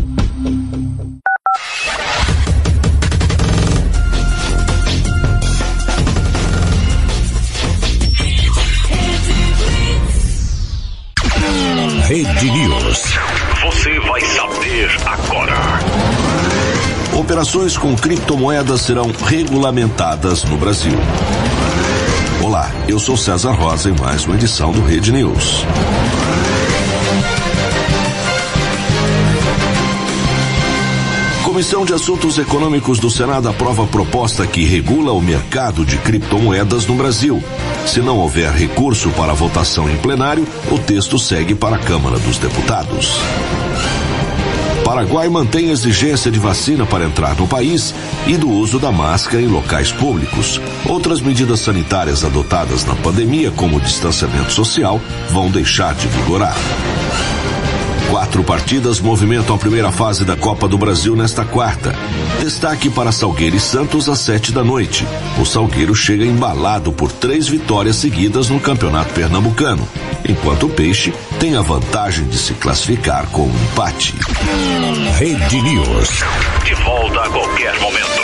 Você vai saber agora. Operações com criptomoedas serão regulamentadas no Brasil. Olá, eu sou César Rosa em mais uma edição do Rede News. Comissão de Assuntos Econômicos do Senado aprova proposta que regula o mercado de criptomoedas no Brasil. Se não houver recurso para votação em plenário, o texto segue para a Câmara dos Deputados. Paraguai mantém exigência de vacina para entrar no país e do uso da máscara em locais públicos. Outras medidas sanitárias adotadas na pandemia, como o distanciamento social, vão deixar de vigorar. Quatro partidas movimentam a primeira fase da Copa do Brasil nesta quarta. Destaque para Salgueiro e Santos às sete da noite. O Salgueiro chega embalado por três vitórias seguidas no Campeonato Pernambucano, enquanto o Peixe tem a vantagem de se classificar com um empate. Rede News. De volta a qualquer momento.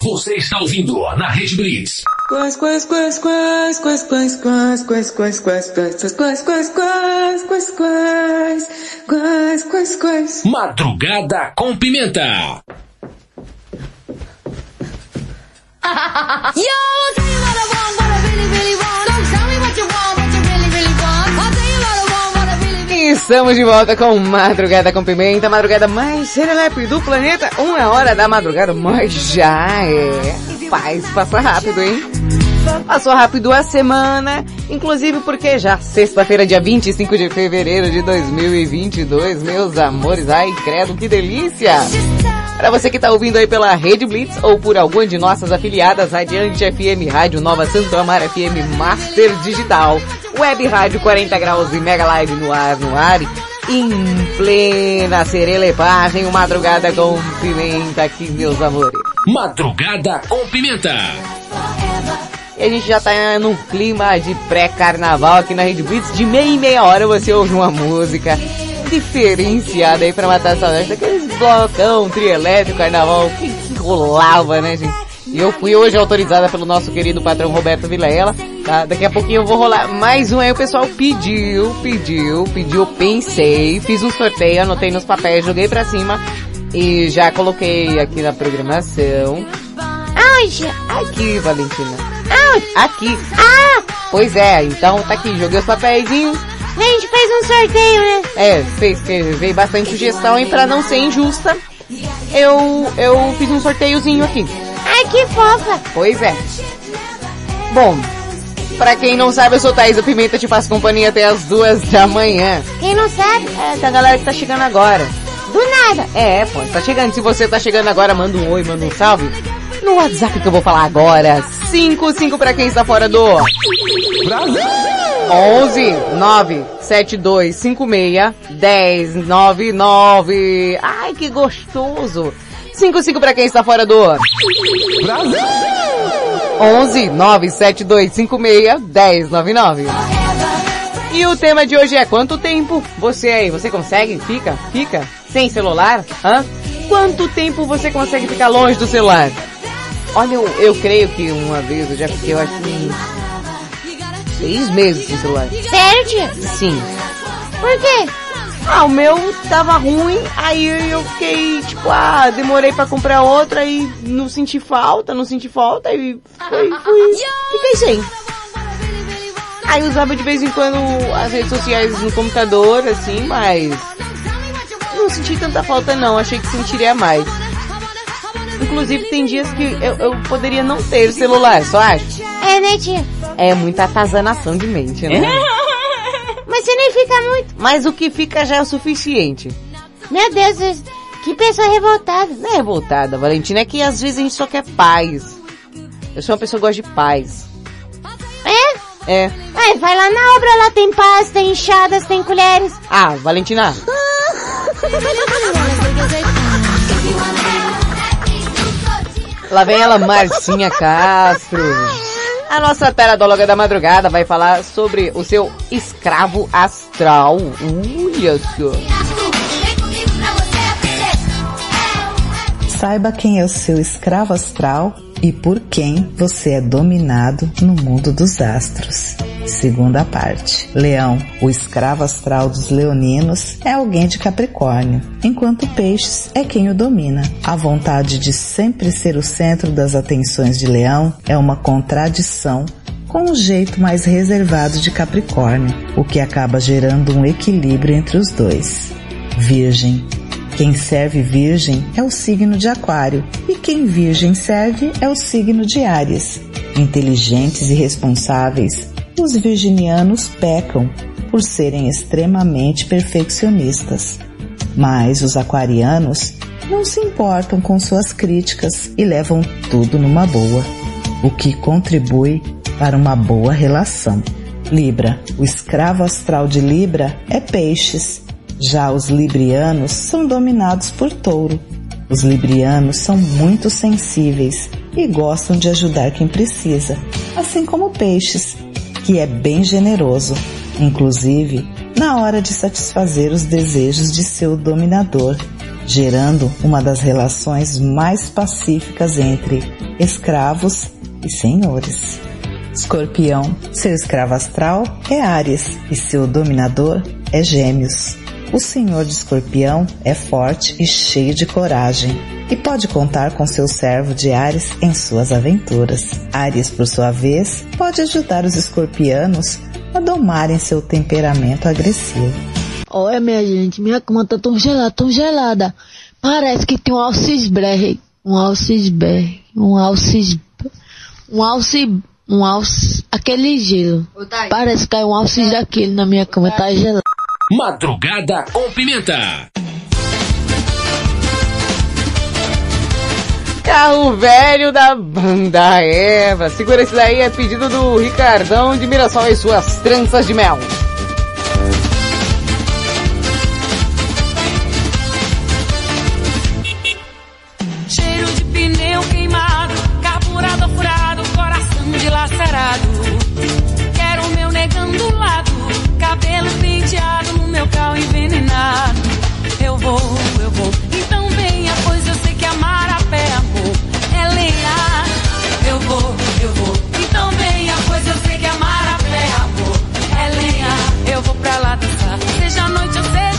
Você está ouvindo na Rede Blitz. Quais, quais, quais, quais, quais, quais, quais, quais, quais, quais, quais, quais, quais, quais, quais, quais, quais, quais, quais, quais. Madrugada com pimenta. Yo, Estamos de volta com Madrugada com Pimenta, madrugada mais serelepe do planeta. Uma hora da madrugada, mas já é. Paz, passa rápido, hein? Passou rápido a semana, inclusive porque já sexta-feira, dia 25 de fevereiro de 2022, meus amores, ai credo, que delícia! Para você que tá ouvindo aí pela Rede Blitz ou por alguma de nossas afiliadas, Radiante FM, Rádio Nova Santo Amaro FM, Master Digital, Web Rádio 40 Graus e Mega Live no ar, no ar, em plena serelepagem, madrugada com pimenta aqui, meus amores. Madrugada com pimenta. E a gente já tá num clima de pré-carnaval aqui na Rede Blitz. De meia em meia hora você ouve uma música diferenciada aí pra matar a saudade daqueles blocão, trio elétrico, carnaval que, que rolava, né, gente? E eu fui hoje autorizada pelo nosso querido patrão Roberto Vilela, tá? Daqui a pouquinho eu vou rolar mais um aí, o pessoal pediu, pediu, pediu, pensei, fiz um sorteio, anotei nos papéis, joguei pra cima e já coloquei aqui na programação. Aonde? Aqui, Valentina. Aqui. Ah! Pois é, então tá aqui, joguei os papeizinhos. A gente fez um sorteio, né? É, fez, fez, veio bastante sugestão e pra não ser injusta, eu, eu fiz um sorteiozinho aqui. Ai, que fofa. Pois é. Bom, pra quem não sabe, eu sou Thaís a Pimenta, te faço companhia até as duas da manhã. Quem não sabe? É, da galera que tá chegando agora. Do nada. É, pô, tá chegando. Se você tá chegando agora, manda um oi, manda um salve. No WhatsApp que eu vou falar agora. 55 pra quem está fora do... Brasil! 11 9 72 56 10 99. Ai, que gostoso. 55 pra quem está fora do... Brasil! 11 9 72 56 10 99. E o tema de hoje é quanto tempo você aí, você consegue? Fica? Fica? Sem celular? Hã? Quanto tempo você consegue ficar longe do celular? Olha, eu, eu creio que uma vez eu já fiquei, eu acho que seis meses sem celular. Sério? Sim. Por quê? Ah, o meu tava ruim, aí eu fiquei, tipo, ah, demorei pra comprar outro, aí não senti falta, não senti falta, aí fui, fui, fiquei sem. Aí usava de vez em quando as redes sociais no computador, assim, mas não senti tanta falta não, achei que sentiria mais. Inclusive tem dias que eu, eu poderia não ter celular, só acho. É, né, tia? É muita atazanação de mente, né? Mas você nem fica muito. Mas o que fica já é o suficiente. Meu Deus, que pessoa revoltada. Não é revoltada, Valentina, é que às vezes a gente só quer paz. Eu sou uma pessoa que gosta de paz. É? É. Ai, vai lá na obra, lá tem pás, tem enxadas, tem colheres. Ah, Valentina. Lá vem ela, Marcinha Castro. A nossa teradóloga da madrugada vai falar sobre o seu escravo astral. Olha só. Saiba quem é o seu escravo astral e por quem você é dominado no mundo dos astros. Segunda parte. Leão, o escravo astral dos leoninos é alguém de Capricórnio, enquanto Peixes é quem o domina. A vontade de sempre ser o centro das atenções de Leão é uma contradição com o jeito mais reservado de Capricórnio, o que acaba gerando um equilíbrio entre os dois. Virgem, quem serve Virgem é o signo de Aquário e quem Virgem serve é o signo de Áries. Inteligentes e responsáveis, os virginianos pecam por serem extremamente perfeccionistas. Mas os aquarianos não se importam com suas críticas e levam tudo numa boa, o que contribui para uma boa relação. Libra, o escravo astral de Libra é peixes, já os librianos são dominados por touro. Os librianos são muito sensíveis e gostam de ajudar quem precisa, assim como peixes, que é bem generoso, inclusive na hora de satisfazer os desejos de seu dominador, gerando uma das relações mais pacíficas entre escravos e senhores. Escorpião, seu escravo astral é Áries e seu dominador é Gêmeos. O senhor de escorpião é forte e cheio de coragem e pode contar com seu servo de Ares em suas aventuras. Ares, por sua vez, pode ajudar os escorpianos a domarem seu temperamento agressivo. Olha, minha gente, minha cama tá tão gelada, tão gelada. Parece que tem um alcisberre. Um alcisberre. Um alcis... Um alcis... Um alcis... Aquele gelo. Parece que caiu um alcis daquele na minha cama, tá gelado. Madrugada com pimenta. Carro velho da banda Eva. Segura esse daí, é pedido do Ricardão de Mirassol e suas tranças de mel. Cheiro de pneu queimado, carburador furado, coração dilacerado. Quero meu negão do lado, cabelo penteado no meu carro envenenado. Eu vou, dançar, seja noite ou seja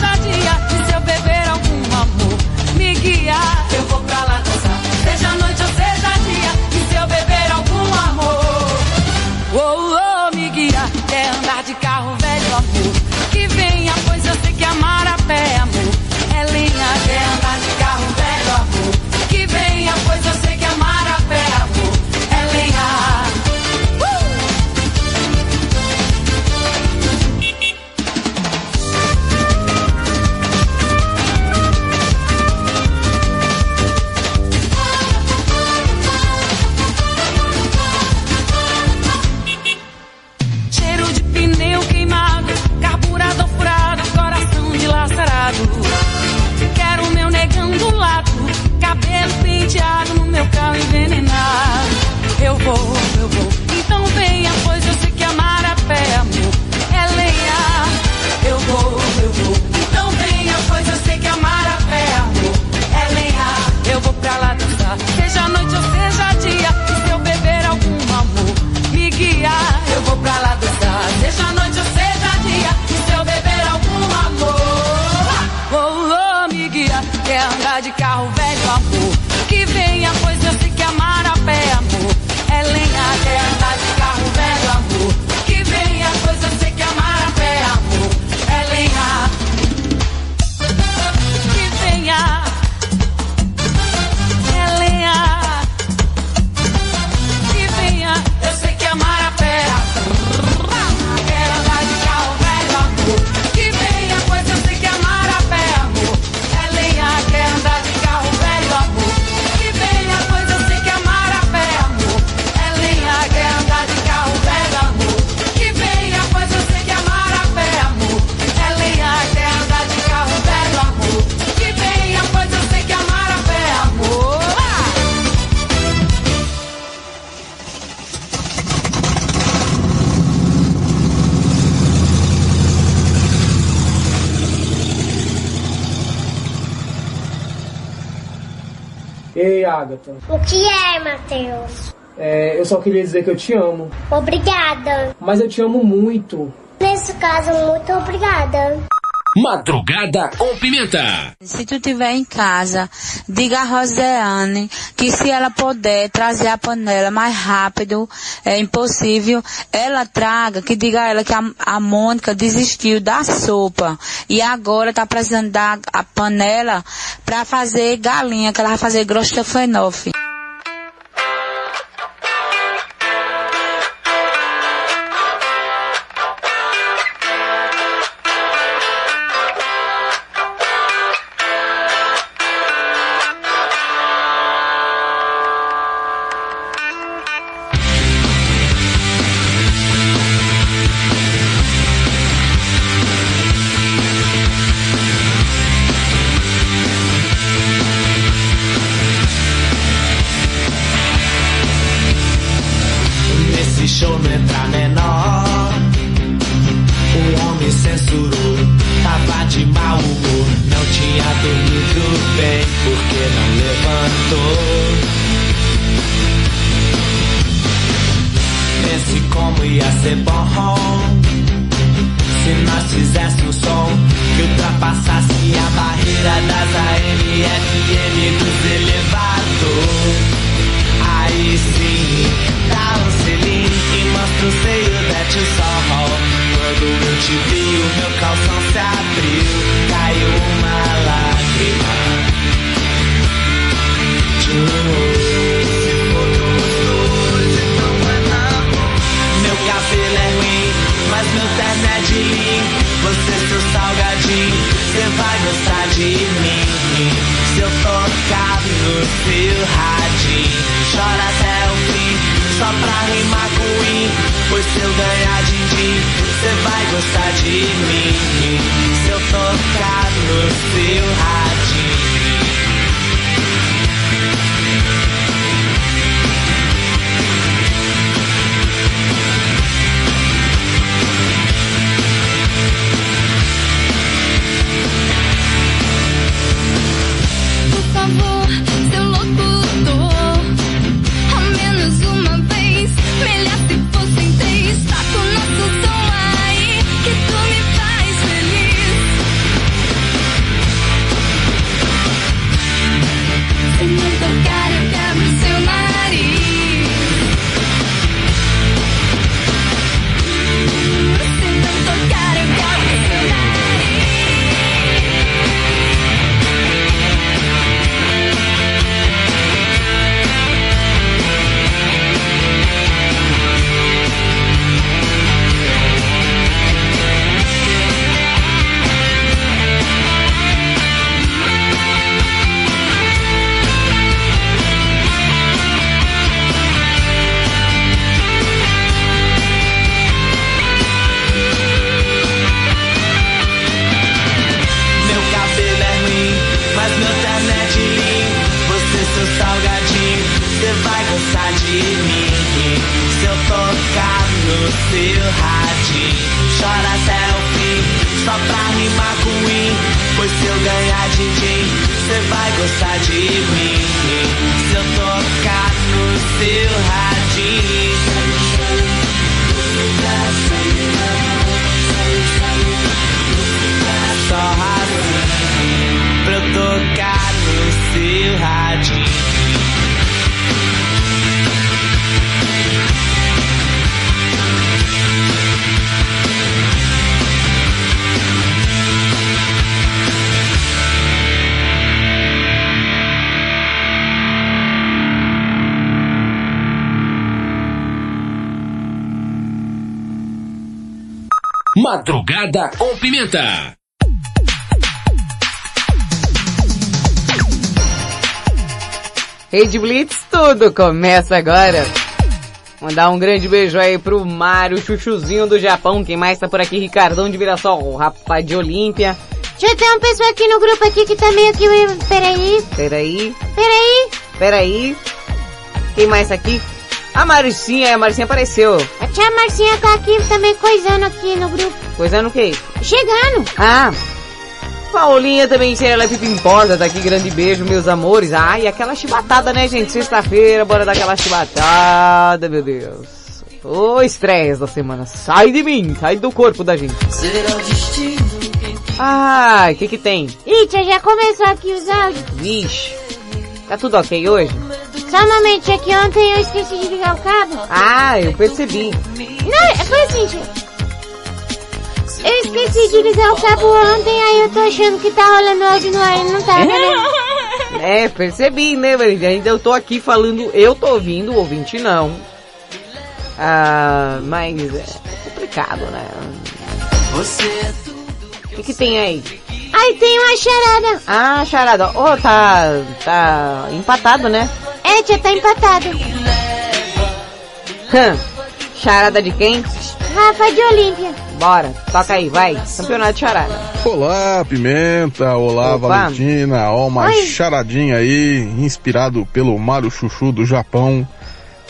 Ei, Agatha. O que é, Matheus? É, eu só queria dizer que eu te amo. Obrigada. Mas eu te amo muito. Nesse caso, muito obrigada. Madrugada com Pimenta. Se tu tiver em casa, diga a Rosiane que se ela puder trazer a panela mais rápido, é impossível, ela traga, que diga a ela que a, a Mônica desistiu da sopa e agora tá precisando da a panela pra fazer galinha, que ela vai fazer grostofenofe. Nesse gostar de mim. Se eu tocar no seu radinho. Madrugada com Pimenta. Rede Blitz, tudo começa agora. Mandar um grande beijo aí pro Mário, chuchuzinho do Japão. Quem mais tá por aqui? Ricardão de Virassol, o Rafa de Olímpia. Já tem uma pessoa aqui no grupo aqui que tá meio que... Peraí, Peraí, peraí. peraí. Quem mais tá aqui? A Maricinha, a Maricinha apareceu. A tia Marcinha tá aqui também coisando aqui no grupo. Coisando o quê? Chegando. Ah, Paulinha também, Sheila Pipimposa, tá aqui, grande beijo, meus amores. Ai, aquela chibatada, né, gente? Sexta-feira, bora dar aquela chibatada, meu Deus. O estresse da semana. Sai de mim, sai do corpo da gente. Ai, o que que tem? Ih, tia, já começou aqui os áudios. Vixe, tá tudo ok hoje? Só um momento, é que ontem eu esqueci de ligar o cabo. Ah, eu percebi. Não, foi assim, tia. Eu esqueci de ligar o cabo ontem, aí eu tô achando que tá rolando áudio no ar e não tá, né? É, percebi, né, Marília? Ainda eu tô aqui falando, eu tô ouvindo, o ouvinte não. Ah, mas é complicado, né? O que, que tem aí? Aí tem uma charada. Ah, charada. Oh, tá, tá empatado, né? É, tia, tá empatado. Hum, charada de quem? Rafa de Olímpia. Bora, toca aí, vai. Campeonato de charada. Olá, Pimenta. Olá, Opa. Valentina. Ó, uma Oi. charadinha aí, inspirado pelo Mario Chuchu do Japão.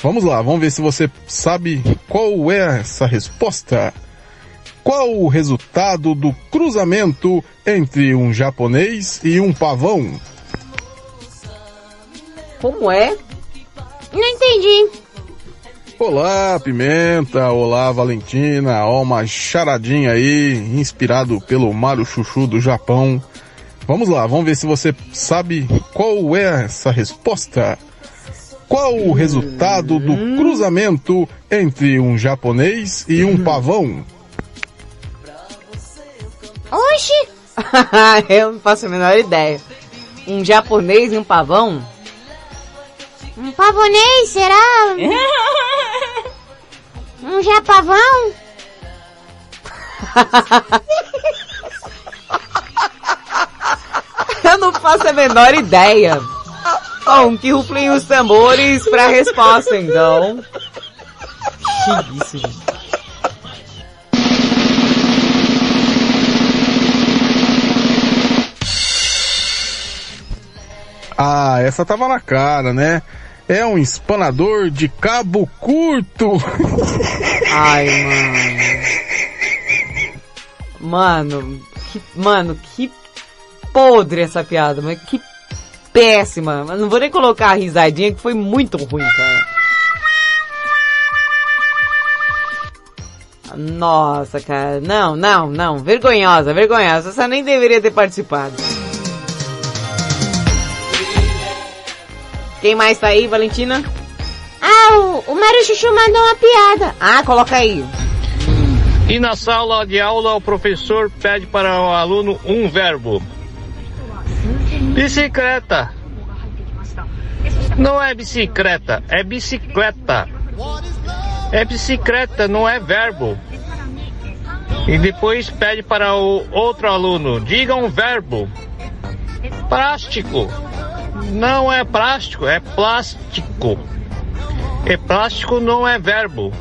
Vamos lá, vamos ver se você sabe qual é essa resposta. Qual o resultado do cruzamento entre um japonês e um pavão? Como é? Não entendi. Olá, Pimenta. Olá, Valentina. Ó, uma charadinha aí, inspirado pelo Mario Chuchu do Japão. Vamos lá, vamos ver se você sabe qual é essa resposta. Qual o resultado do cruzamento entre um japonês e um pavão? Oxi! eu não faço a menor ideia. Um japonês e um pavão? Um pavonês, será? Um japavão? Eu não faço a menor ideia. Bom, que ruflem os tambores pra resposta, então. Que isso, gente. Ah, essa tava na cara, né? É um espanador de cabo curto. Ai, mano. Mano, que, mano, que podre essa piada, mas que péssima. Mas não vou nem colocar a risadinha que foi muito ruim, cara. Nossa, cara. Não, não, não. Vergonhosa, vergonhosa. Você nem deveria ter participado. Quem mais tá aí, Valentina? Ah, o, o Mário Chuchu mandou uma piada. Ah, coloca aí. E na sala de aula o professor pede para o aluno um verbo. Bicicleta. Não é bicicleta, é bicicleta. É bicicleta, não é verbo. E depois pede para o outro aluno, diga um verbo. Plástico. Não é plástico, é plástico. E plástico não é verbo.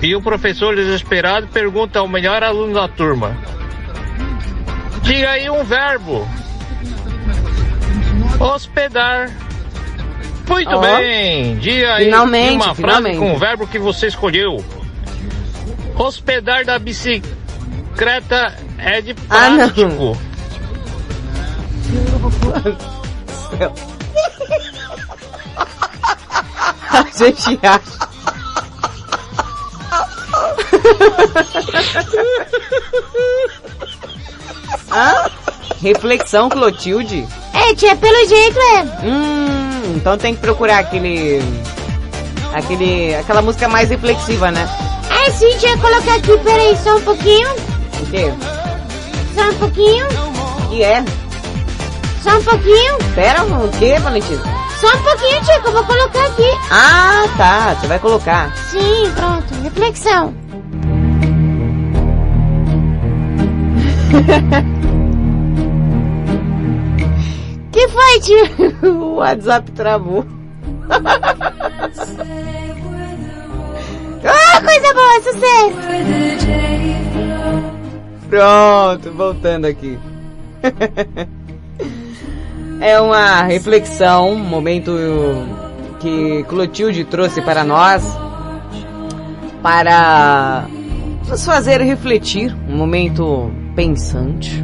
E o professor desesperado pergunta ao melhor aluno da turma: Diga aí um verbo. Hospedar. Muito Ó, bem. Diga aí finalmente, uma frase finalmente. com o verbo que você escolheu. Hospedar da bicicleta é de Ah, plástico. A gente acha. Hã? Reflexão Clotilde? É, tia, pelo jeito é. Hum, então tem que procurar aquele. Aquele. aquela música mais reflexiva, né? É sim, tia, colocar aqui, peraí, só um pouquinho. O quê? Só um pouquinho. Que é? Só um pouquinho. Pera, o quê, Valentina? Só um pouquinho, que eu vou colocar aqui. Ah, tá. Você vai colocar. Sim, pronto. Reflexão. que foi, tio? O WhatsApp travou. Ah, coisa boa, sucesso. Pronto, voltando aqui. é uma reflexão, um momento que Clotilde trouxe para nós, para nos fazer refletir, um momento pensante.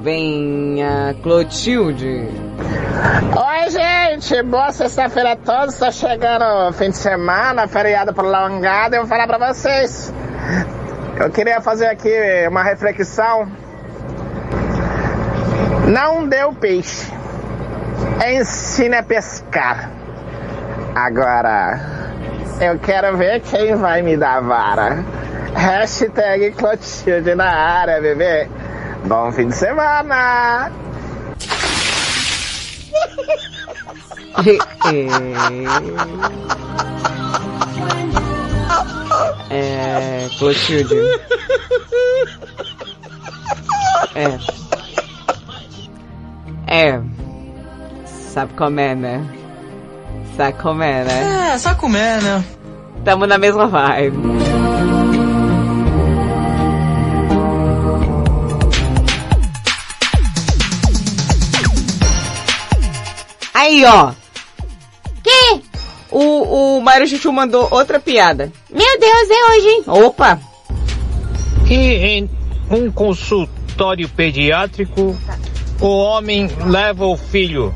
Venha, Clotilde. Oi, gente. Boa sexta-feira a todos. Está chegando fim de semana, feriado prolongado. Eu vou falar para vocês. Eu queria fazer aqui uma reflexão não deu peixe. Ensine a pescar. Agora, eu quero ver quem vai me dar vara. Hashtag Clotilde na área, bebê. Bom fim de semana! É. Clotilde. É. É. Sabe como é, né? Sabe como é, né? É, só comer, né? Tamo na mesma vibe. Aí, ó. Que? O, o Mário Chuchu mandou outra piada. Meu Deus, é hoje, hein? Opa! E em um consultório pediátrico, o homem leva o filho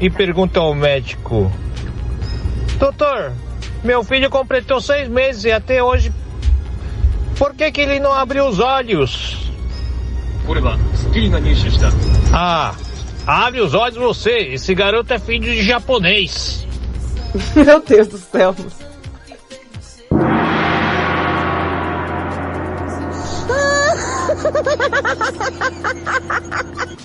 e pergunta ao médico: Doutor, meu filho completou seis meses e até hoje, por que, que ele não abriu os olhos? Ah, abre os olhos você, esse garoto é filho de japonês. Meu Deus do céu.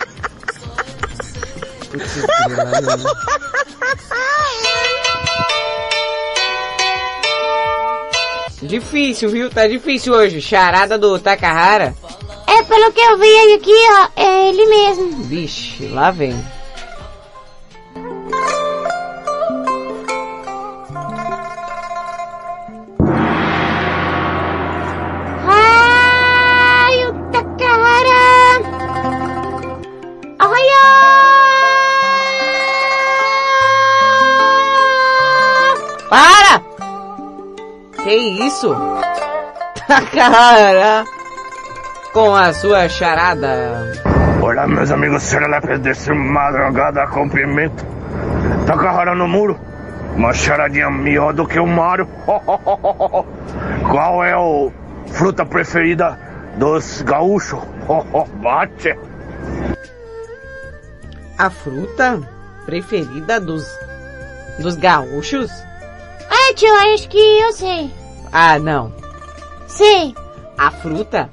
Difícil, viu? Tá difícil hoje. Charada do Takahara. É, pelo que eu vi aqui, ó, é ele mesmo. Vixe, lá vem. Isso? Takahara! Com a sua charada. Olá, meus amigos serelepes desse madrugada com pimenta. Takahara no muro. Uma charadinha melhor do que o Mario. Qual é o fruta preferida dos gaúchos? Bate. A fruta preferida dos dos gaúchos? Ai, tio, acho que eu sei. Ah, não. Sei. A fruta?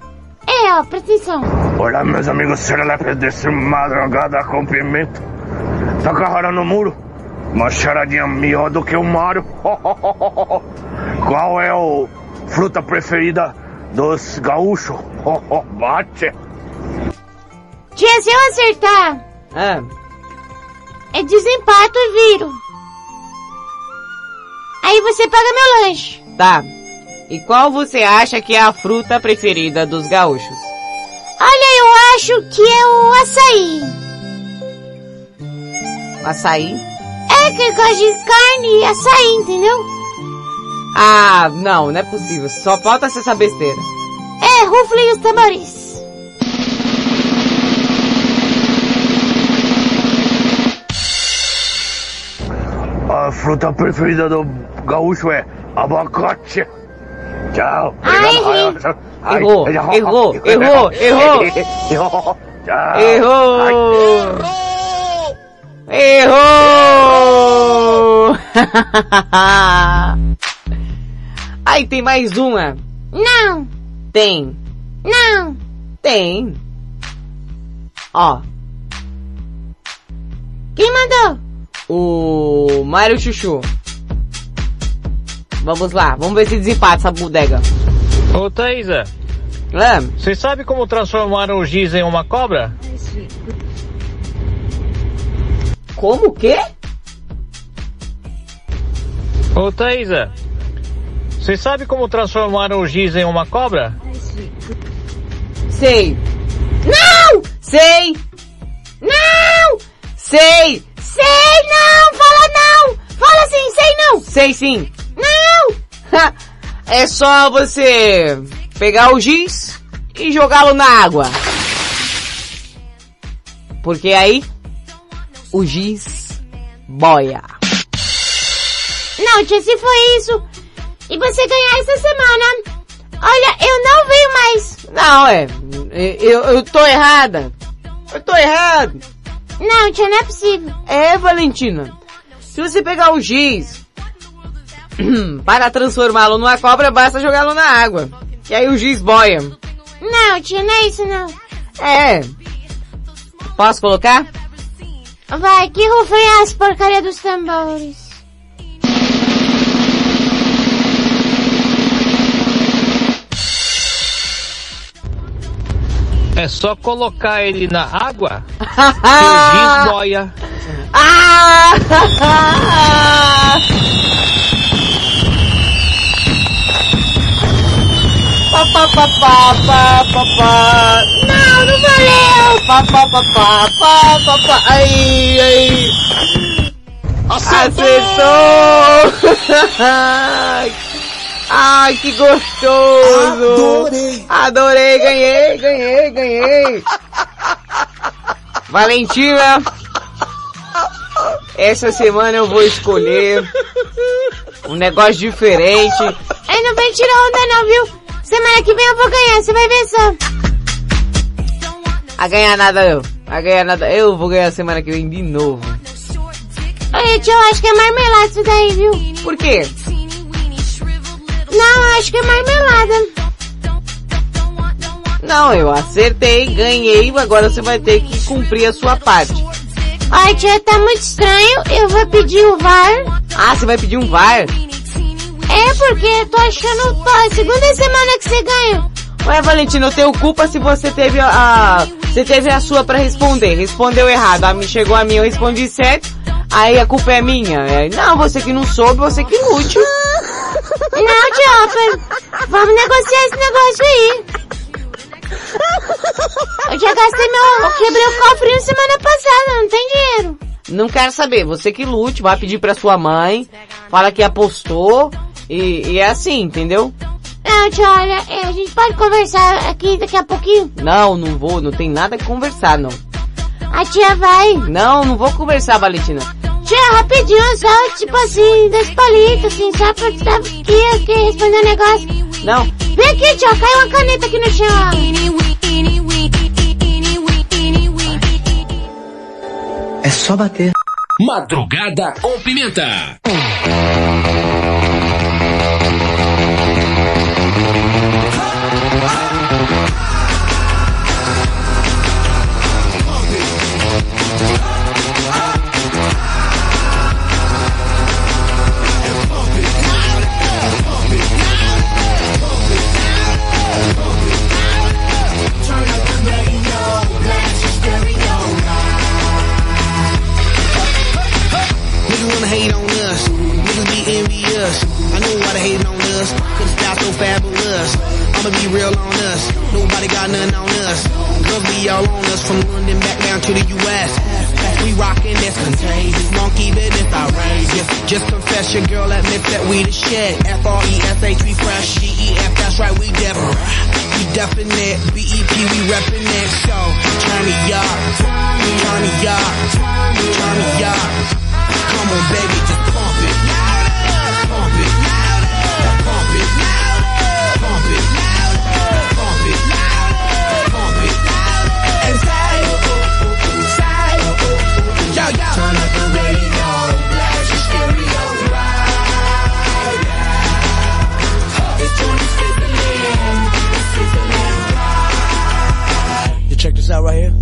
É, ó, presta atenção. Olá, meus amigos serelepes desse madrugada com pimenta. Takahara no muro. Uma charadinha melhor do que o Mario. Qual é o fruta preferida dos gaúchos? Bate. Tia, se eu acertar, Ah, é desempato e viro. Aí você paga meu lanche. tá. E qual você acha que é a fruta preferida dos gaúchos? Olha, eu acho que é o açaí. Açaí? É que gosta de carne e açaí, entendeu? Ah, não, não é possível. Só falta ser essa besteira. É, ruflem os tamborins. A fruta preferida do gaúcho é abacate. Tchau. Ai, Errou, errou, errou, errou. Errou. Errou! Errou! Aí tem mais uma. Não, Tem. não. Tem. Ó, Quem mandou? o Mário Chuchu. Vamos lá, vamos ver se desempata essa bodega. Ô Thaisa, É, você sabe como transformaram o giz em uma cobra? como o quê? Ô Thaisa, você sabe como transformaram o giz em uma cobra? Sei. Não! Sei! Não! Sei! Sei não! Fala não! Fala assim, sei não! Sei sim! É só você pegar o giz e jogá-lo na água. Porque aí, o giz boia. Não, tia, se foi isso e você ganhar essa semana, olha, eu não venho mais. Não, é, eu, eu tô errada. Eu tô errado. Não, tia, não é possível. É, Valentina. Se você pegar o giz para transformá-lo numa cobra, basta jogá-lo na água. E aí o giz boia. Não, tia, não é isso não. É. Posso colocar? Vai, que rufem as porcaria dos tambores. É só colocar ele na água que o giz boia. Ah! Pá, pá, pá, pá, pá, pá. Não, não valeu! Pá, pá, pá, pá, pá, pá, pá. Ai, ai. Acertou! Ai, que gostoso! Adorei! Adorei, ganhei, ganhei, ganhei! Valentina, essa semana eu vou escolher um negócio diferente. Ai, não vem tirar onda não, viu? Semana que vem eu vou ganhar, você vai ver só. A ganhar nada eu. A ganhar nada. Eu vou ganhar semana que vem de novo. Olha, tio, eu acho que é marmelada isso daí, viu? Por quê? Não, eu acho que é marmelada. Não, eu acertei, ganhei, agora você vai ter que cumprir a sua parte. Ai, tia, tá muito estranho. Eu vou pedir o VAR. Ah, você vai pedir um VAR? É porque eu tô achando, é a segunda semana que você ganha. Ué, Valentina, eu tenho culpa se você teve a, a- você teve a sua pra responder. Respondeu errado. A mim chegou a mim, eu respondi certo. Aí a culpa é minha. É, não, você que não soube, você que lute. Não, tia, vamos negociar esse negócio aí. Eu já gastei meu, eu quebrei o cofrinho semana passada, não tem dinheiro. Não quero saber, você que lute, vai pedir pra sua mãe, fala que apostou, e, e é assim, entendeu? Não, tia, olha, é, a gente pode conversar aqui daqui a pouquinho. Não, não vou, não tem nada que conversar, não. A tia vai. Não, não vou conversar, Valentina. Tia, rapidinho, só tipo assim, dois palitos, assim, só pra estar aqui, aqui, responder um negócio. Não. Vem aqui, tia, caiu uma caneta aqui no chão. É só bater. Madrugada com pimenta. Envious. I know why they hating on us. Cause the so fabulous. I'ma be real on us. Nobody got nothing on us. Girls be all on us from London back down to the US. We rockin' this contagious. Won't it if outrageous. Just confess your girl admits that we the shit. F-R-E-S-H, we fresh. G-E-F, that's right, we different. We definite. B-E-P, we reppin' it. So, turn me up. Turn me up. Turn me up. Come on, baby, just this out right here.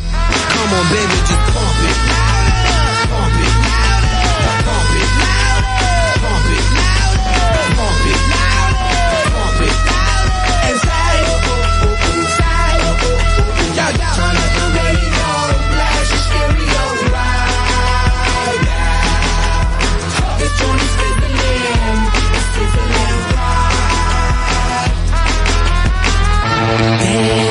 Come on, baby, just pump it. Pump it. Pump it. Pump it. Pump it. Pump it. Inside. Inside. Y'all the radio, stereo. This joint right. Hey.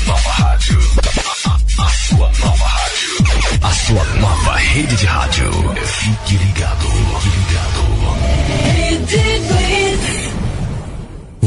A sua nova rádio.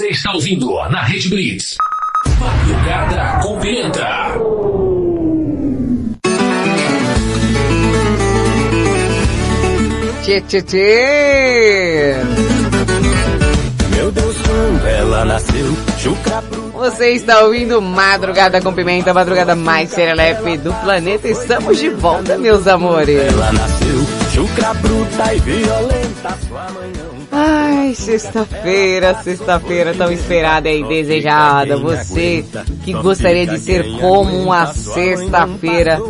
Você está ouvindo na Rede Blitz. Madrugada com Pimenta. Tchê, tchê, tchê. Meu Deus, quando ela nasceu, chucra Você está ouvindo Madrugada com Pimenta, a madrugada mais serelepe do planeta. Estamos de volta, meus amores. Ela nasceu, chucra bruta e violenta, sua mãe Ai, sexta-feira, sexta-feira tão esperada e desejada. Você que gostaria de ser como uma sexta-feira,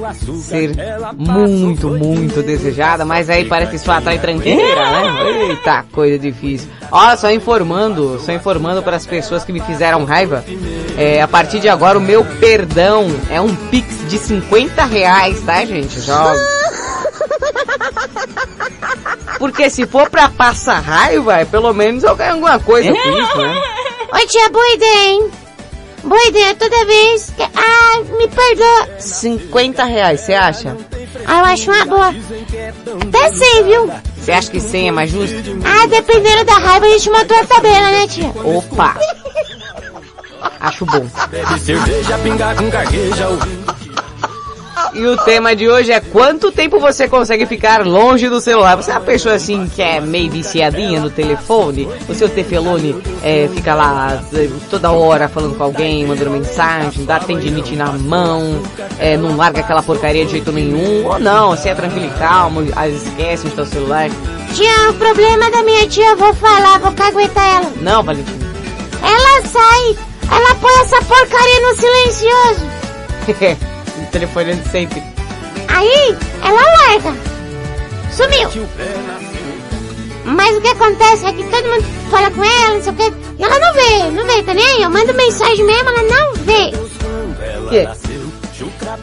ser muito, muito desejada, mas aí parece só atrai tranqueira, né? Eita, coisa difícil. Olha, só informando, só informando para as pessoas que me fizeram raiva, é, a partir de agora o meu perdão é um pix de 50 reais, tá, gente? Já... Porque se for pra passar raiva, pelo menos eu ganho alguma coisa com isso, né? Oi, tia, boa ideia, hein? Boa ideia, toda vez que... Ah, me perdoa. 50 reais, você acha? Ah, eu acho uma boa. Até 100, viu? Você acha que 100 é mais justo? Ah, dependendo da raiva, a gente montou a tabela, né, tia? Opa! Acho bom. bebe cerveja, pinga com carqueja, ouvindo E o tema de hoje é quanto tempo você consegue ficar longe do celular? Você é uma pessoa assim que é meio viciadinha no telefone? O seu tefelone é, fica lá é, toda hora falando com alguém, mandando mensagem, dá tendinite na mão, é, não larga aquela porcaria de jeito nenhum? Ou não, você é tranquilo e calmo, vezes esquece o seu celular? Tia, o problema da minha tia, eu vou falar, vou caguetar ela. Não, Valentina. Ela sai, ela põe essa porcaria no silencioso. telefonando sempre. Aí ela larga. Sumiu. Mas o que acontece é que todo mundo fala com ela, não sei o que, e ela não vê, não vê, tá nem aí? Eu mando mensagem mesmo, ela não vê. Que?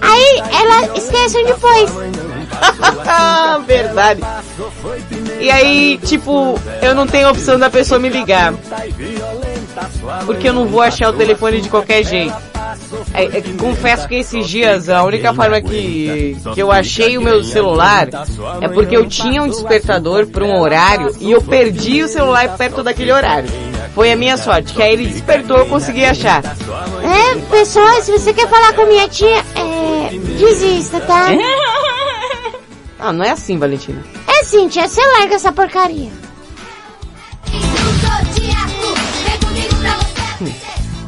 Aí ela esquece onde foi. Verdade. E aí, tipo, eu não tenho opção da pessoa me ligar. Porque eu não vou achar o telefone de qualquer jeito. É, é confesso que esses dias a única forma que, que eu achei o meu celular é porque eu tinha um despertador para um horário e eu perdi o celular perto daquele horário. Foi a minha sorte, que aí ele despertou eu consegui achar. É, pessoal, se você quer falar com minha tia, é, desista, tá? Ah, não é assim, Valentina. É sim, tia, você larga essa porcaria.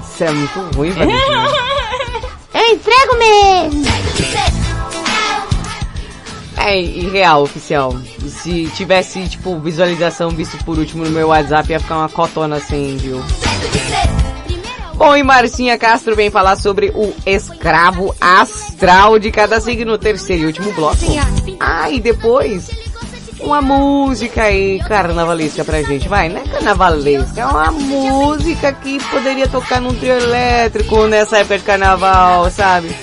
Isso é muito ruim, Valentina. Eu entrego mesmo. É irreal, oficial. Se tivesse, tipo, visualização visto por último no meu WhatsApp, ia ficar uma cotona assim, viu? Bom, e Marcinha Castro vem falar sobre o escravo astral de cada signo, terceiro e último bloco. Ah, e depois, uma música aí carnavalesca pra gente. Vai, não é carnavalesca, é uma música que poderia tocar num trio elétrico nessa época de carnaval, sabe?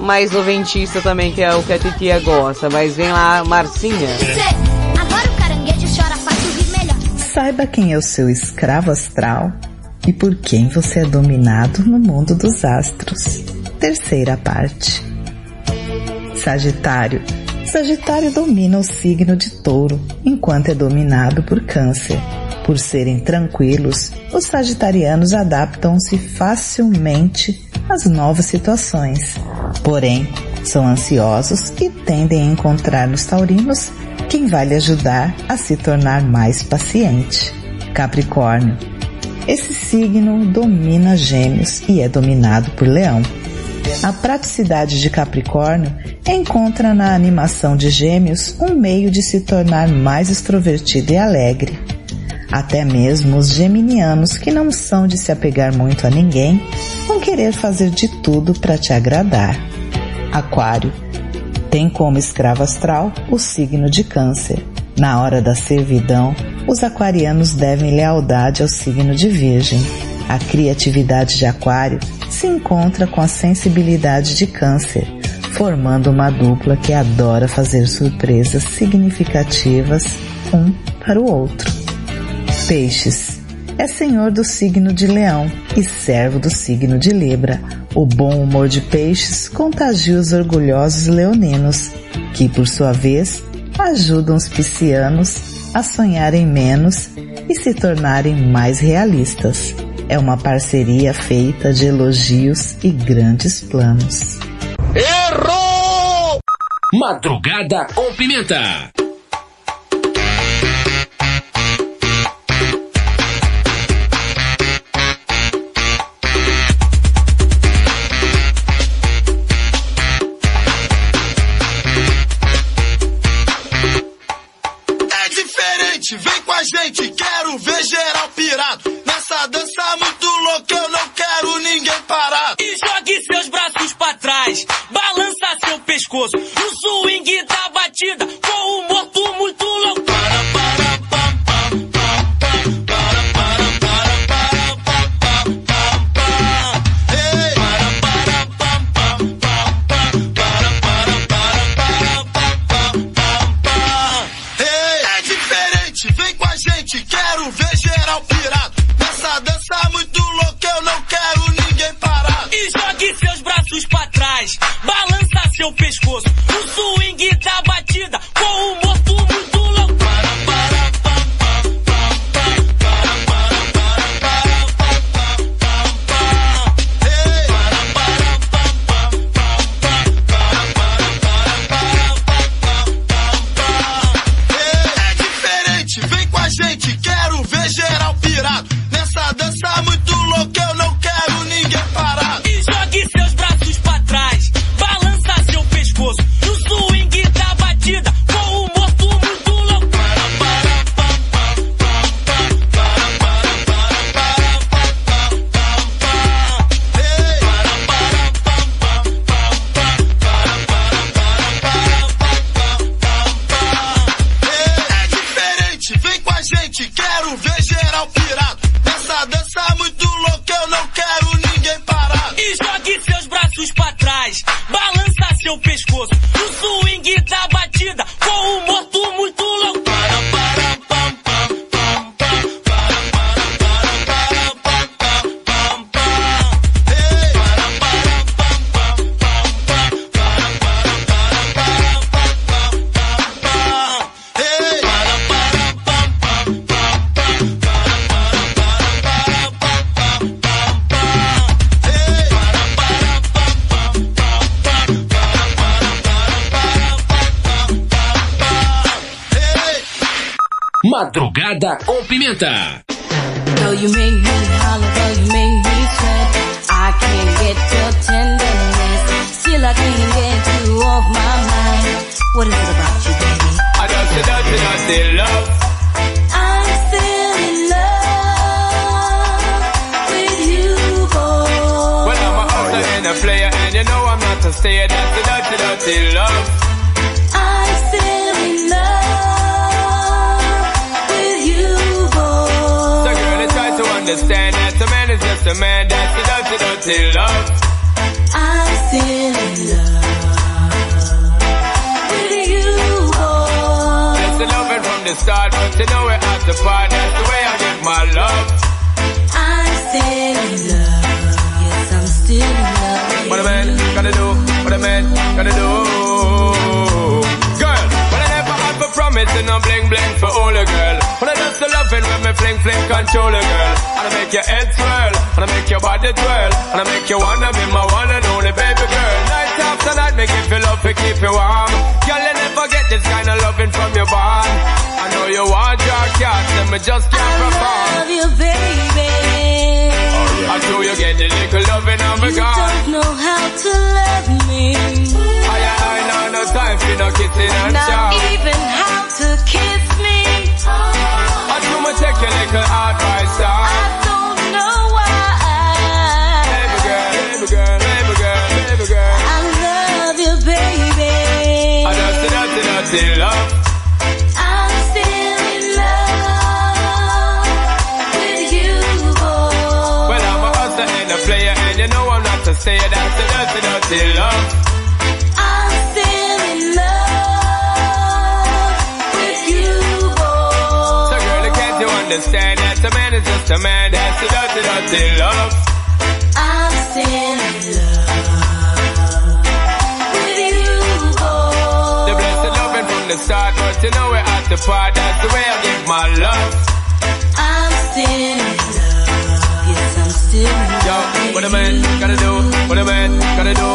Mais noventista também, que é o que a titia gosta. Mas vem lá, Marcinha. Saiba quem é o seu escravo astral e por quem você é dominado no mundo dos astros. Terceira parte. Sagitário. Sagitário domina o signo de touro, enquanto é dominado por câncer. Por serem tranquilos, os sagitarianos adaptam-se facilmente às novas situações. Porém, são ansiosos e tendem a encontrar nos taurinos quem vai lhe ajudar a se tornar mais paciente. Capricórnio. Esse signo domina Gêmeos e é dominado por Leão. A praticidade de Capricórnio encontra na animação de Gêmeos um meio de se tornar mais extrovertido e alegre. Até mesmo os geminianos, que não são de se apegar muito a ninguém, vão querer fazer de tudo para te agradar. Aquário tem como escravo astral o signo de Câncer. Na hora da servidão, os aquarianos devem lealdade ao signo de Virgem. A criatividade de Aquário se encontra com a sensibilidade de Câncer, formando uma dupla que adora fazer surpresas significativas um para o outro. Peixes é senhor do signo de Leão e servo do signo de Libra. O bom humor de Peixes contagia os orgulhosos leoninos, que por sua vez ajudam os piscianos a sonharem menos e se tornarem mais realistas. É uma parceria feita de elogios e grandes planos. Errou! Madrugada com pimenta. Pescoço. O swing That's I give my love. I'm still in love. Yes, I'm still in love. Yo, what a man gotta do, what a man gotta do,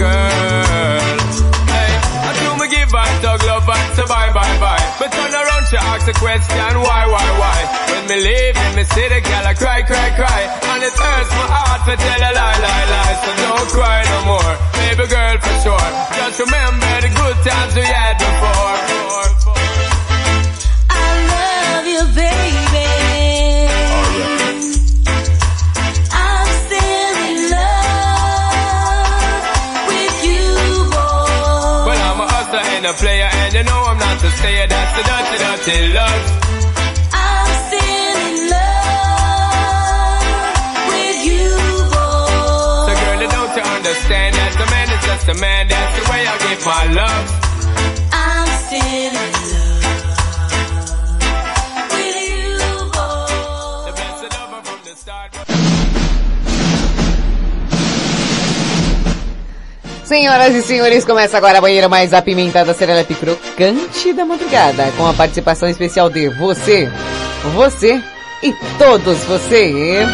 girl. Hey, I do me give and dog love and say bye bye bye. But turn around to ask the question why, why, why. When me leave in me city, girl, I cry, cry, cry. And it hurts my heart to tell a lie, lie, lie. So don't cry no more, baby girl for sure. Just remember the good times we had before. A hustler and a player, and you know I'm not a stayer. That's the dirty, dirty love. I'm still in love with you, boy. So girl, don't you understand that a man is just a man? That's the way I give my love. I'm still in love Senhoras e senhores, começa agora a banheira mais apimentada, serelepe crocante da madrugada, com a participação especial de você, você e todos você.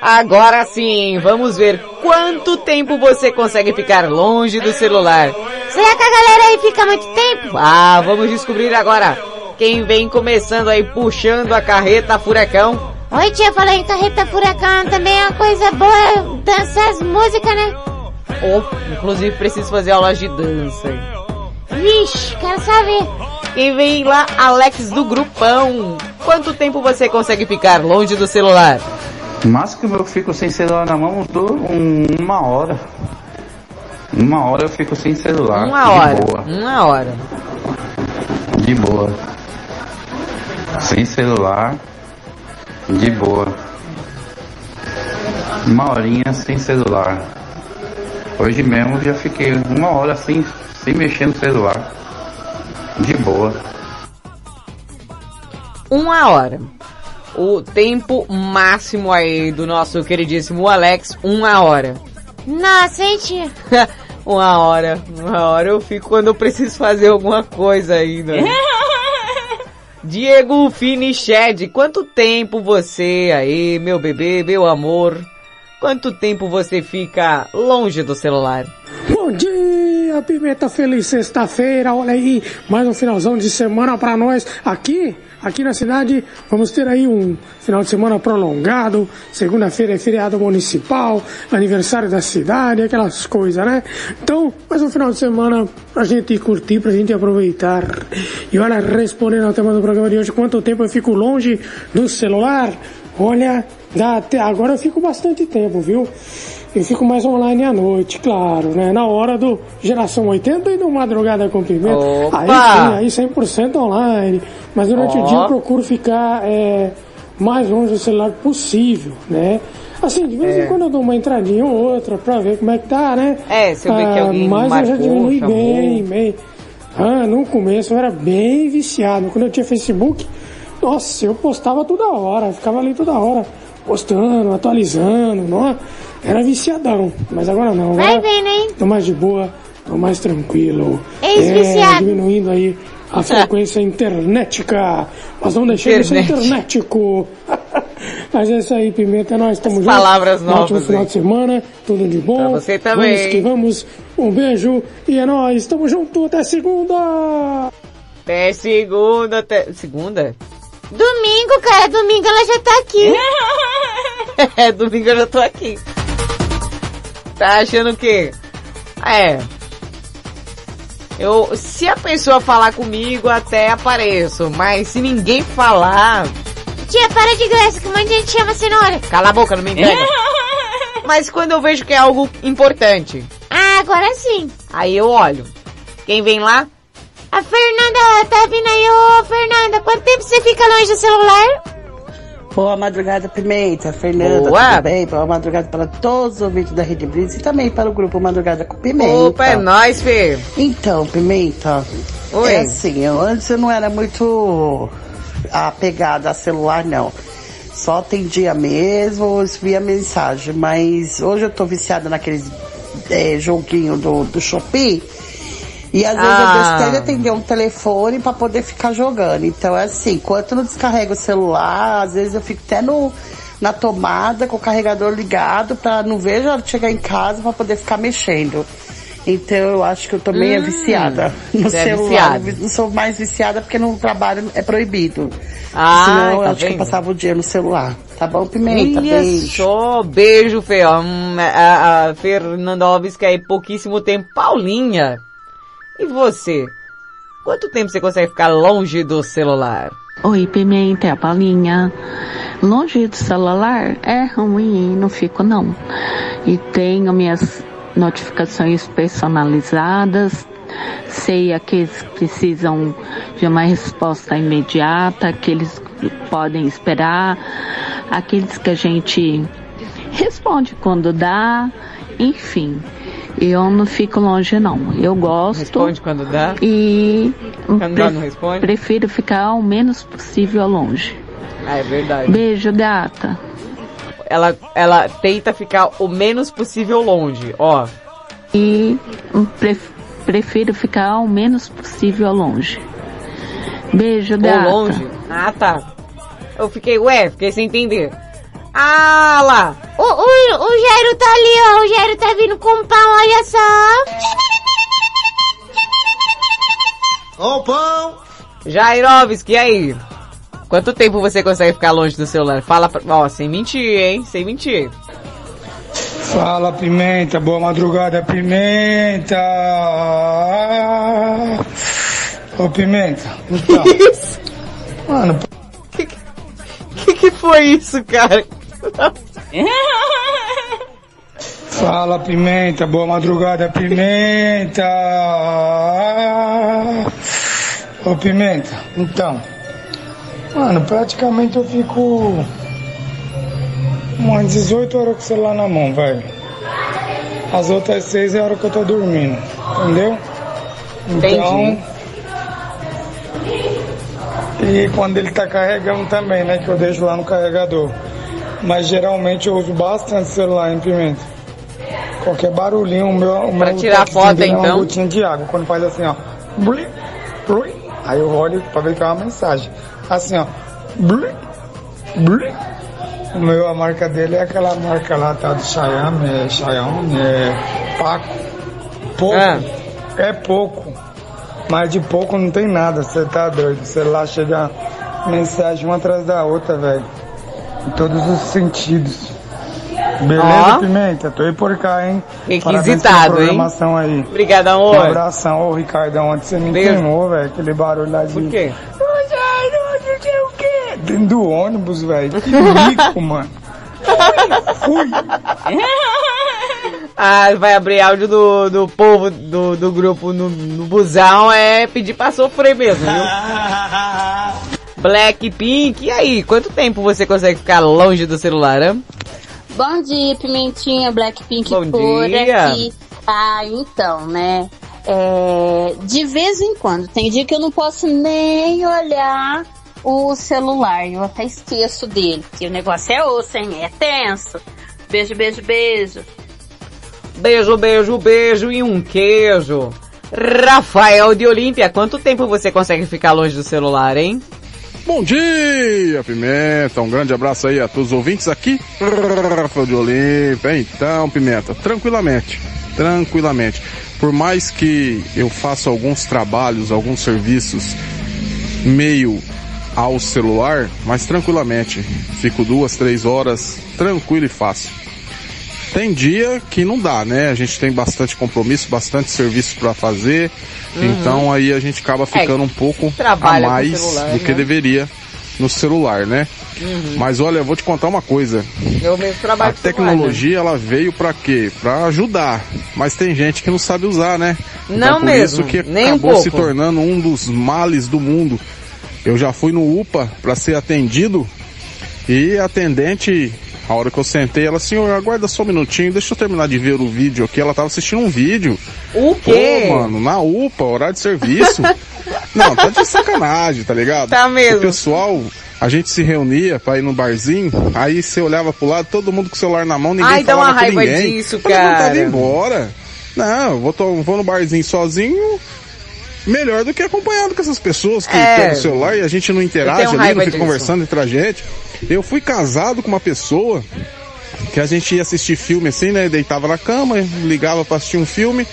Agora sim, vamos ver quanto tempo você consegue ficar longe do celular. Será que a galera aí fica muito tempo? Ah, vamos descobrir agora. Quem vem começando aí puxando a carreta furacão. Oi tia, falei em carreta furacão também é uma coisa boa dançar as músicas, né? Oh, inclusive preciso fazer aulas de dança. Vixe, quero saber. Quem vem lá, Alex do Grupão. Quanto tempo você consegue ficar longe do celular? Mas que eu fico sem celular na mão, um- uma hora. Uma hora eu fico sem celular. Uma de hora. boa. Uma hora. De boa. Sem celular. De boa. Uma horinha sem celular. Hoje mesmo já fiquei uma hora sem, sem mexer no celular. De boa. Uma hora. O tempo máximo aí do nosso queridíssimo Alex, uma hora. Nossa, hein tia? uma hora. Uma hora eu fico quando eu preciso fazer alguma coisa ainda. Diego Finiched, quanto tempo você aí, meu bebê, meu amor, quanto tempo você fica longe do celular? Bom dia, Pimenta Feliz sexta-feira, olha aí, mais um finalzão de semana pra nós aqui, aqui na cidade, vamos ter aí um final de semana prolongado, segunda-feira é feriado municipal, aniversário da cidade, aquelas coisas, né? Então, mais um final de semana pra gente curtir, pra gente aproveitar. E olha, respondendo ao tema do programa de hoje, quanto tempo eu fico longe do celular? Olha, dá até, agora eu fico bastante tempo, viu? Eu fico mais online à noite, claro, né? Na hora do Geração 80 e do Madrugada com Pimenta. Opa! Aí sim, aí 100% online. Mas durante Ó. o dia eu procuro ficar é, mais longe do celular possível, né? Assim, de vez É. em quando eu dou uma entradinha ou outra pra ver como é que tá, né? É, se eu ver que Ah, alguém Mas eu já marcou, diminui chamou. bem, bem. Ah, no começo eu era bem viciado. Quando eu tinha Facebook, nossa, eu postava toda hora, ficava ali toda hora, postando, atualizando, não? Era viciadão, mas agora não. Agora Vai vendo, hein? tô mais de boa, tô mais tranquilo. Ex-viciado. É, diminuindo aí a frequência internetica, mas não deixando de ser Internet. internetico. mas é isso aí, Pimenta, nós estamos juntos. palavras Um novas Ótimo final aí. de semana, tudo de bom. Pra você também. Vamos que vamos, um beijo e é nóis, tamo junto, até segunda! Até segunda, até... Segunda? Domingo, cara, domingo ela já tá aqui. É, domingo eu já tô aqui. Tá achando que... É... Eu, se a pessoa falar comigo, até apareço, mas se ninguém falar, Tia, para de graça, que um monte de gente chama cenoura. cala a boca, não me entrega. mas quando eu vejo que é algo importante, Ah, agora sim. aí eu olho. Quem vem lá? A Fernanda tá vindo aí, ô Fernanda, quanto tempo você fica longe do celular? Boa madrugada, Pimenta, Fernanda, Boa. tudo bem? Boa madrugada para todos os ouvintes da Rede Blitz e também para o grupo Madrugada com Pimenta. Opa, é nóis, Fê. Então, Pimenta, Oi. é assim, eu, antes eu não era muito apegada a celular, não. Só atendia mesmo, via mensagem, mas hoje eu tô viciada naqueles é, joguinho do, do Shopee. E às vezes eu Ah. deixo até de atender um telefone pra poder ficar jogando. Então é assim, enquanto eu não descarrego o celular, às vezes eu fico até no, na tomada com o carregador ligado pra não ver a hora de chegar em casa pra poder ficar mexendo. Então eu acho que eu meio Hum, viciada no é celular. Não sou mais viciada porque no trabalho é proibido. Ah, Senão eu tá acho que eu passava o dia no celular. Tá bom, Pimenta? Olha Beijo. só, beijo, Fê. Hum, A, a Fernanda Alves que aí pouquíssimo tempo. Paulinha, e você? Quanto tempo você consegue ficar longe do celular? Oi, Pimenta, é Paulinha. Longe do celular é ruim, não fico não. E tenho minhas notificações personalizadas. Sei aqueles que precisam de uma resposta imediata, aqueles que podem esperar, aqueles que a gente responde quando dá, enfim. Eu não fico longe não. Eu gosto. Responde quando dá? E Quando dá, não responde? prefiro ficar o menos possível longe. Ah, é verdade. Beijo, gata. Ela, ela tenta ficar o menos possível longe, ó. E pref- prefiro ficar o menos possível longe. Beijo, Ou gata. longe. Ah, tá. Eu fiquei, ué, fiquei sem entender. Ah lá! O, o, o Jairo tá ali, ó. O Jairo tá vindo com pão, olha só. Ó o pão! Jairovski, e aí? Quanto tempo você consegue ficar longe do celular? Fala pra... Ó, sem mentir, hein? Sem mentir. Fala Pimenta, boa madrugada Pimenta. Ô Pimenta, então. Mano, que que foi isso, cara? Fala Pimenta, boa madrugada Pimenta. Ô Pimenta, então. Mano, praticamente eu fico umas 18 horas com o celular na mão, velho. As outras 6 é a hora que eu tô dormindo, entendeu? Então. E quando ele tá carregando também, né? Que eu deixo lá no carregador. Mas geralmente eu uso bastante celular em pimenta. Qualquer barulhinho, o meu. O Pra meu tirar foto, dele é então? Uma gotinha de água. Quando faz assim, ó. Blim, blim, aí eu olho pra ver que é uma mensagem. Assim, ó. Blim, blim. O meu, a marca dele é aquela marca lá, tá do Xiaomi, é Xiaomi, é Paco. Pouco. É pouco. Mas de pouco não tem nada, você tá doido. O celular chega mensagem uma atrás da outra, velho. Em todos os sentidos. Beleza, Ó. Pimenta? Tô aí por cá, hein? Requisitado, hein? programação aí. Obrigado, amor. Um abração, ô Ricardão. Ontem você me Beijo. queimou, velho. Aquele barulho lá de. Por quê? Não sei o quê. Dentro do ônibus, velho. Que rico, mano. Fui. Ah, vai abrir áudio do, do povo do, do grupo no, no busão, é pedir pra sofrer mesmo, viu? Blackpink, e aí, quanto tempo você consegue ficar longe do celular, hein? Bom dia, Pimentinha, Blackpink Bom por dia. aqui. Ah, então, né? É, de vez em quando, tem dia que eu não posso nem olhar o celular, eu até esqueço dele, porque o negócio é osso, hein? É tenso. Beijo, beijo, beijo. Beijo, beijo, beijo e um queijo. Rafael de Olímpia, quanto tempo você consegue ficar longe do celular, hein? Bom dia, Pimenta. Um grande abraço aí a todos os ouvintes aqui. De Olímpia. Então, Pimenta, tranquilamente. Tranquilamente. Por mais que eu faça alguns trabalhos, alguns serviços meio ao celular, mas tranquilamente. Fico duas, três horas tranquilo e fácil. Tem dia que não dá, né? A gente tem bastante compromisso, bastante serviço para fazer. Uhum. Então aí a gente acaba ficando um pouco a mais celular, do que né? deveria no celular, né? Uhum. Mas olha, eu vou te contar uma coisa. Eu mesmo trabalho A com celular, né? tecnologia ela veio pra quê? Pra ajudar. Mas tem gente que não sabe usar, né? Não por mesmo, isso que nem um acabou se tornando um dos males do mundo. Eu já fui no UPA pra ser atendido e a atendente, a hora que eu sentei, ela assim, "Ô, aguarda só um minutinho, deixa eu terminar de ver o vídeo aqui. Ela tava assistindo um vídeo. O quê? Pô, mano, na UPA, horário de serviço. Não, tá de sacanagem, tá ligado? Tá mesmo. O pessoal, a gente se reunia pra ir no barzinho, aí você olhava pro lado, todo mundo com o celular na mão, ninguém Ai, dá falava uma com raiva ninguém. disso, Todo mundo tava cara. embora. Não, eu vou, to- vou no barzinho sozinho, melhor do que acompanhado com essas pessoas que É. pegam o celular e a gente não interage ali, não fica disso. conversando entre a gente. Eu fui casado com uma pessoa que a gente ia assistir filme assim, né? Deitava na cama, ligava pra assistir um filme.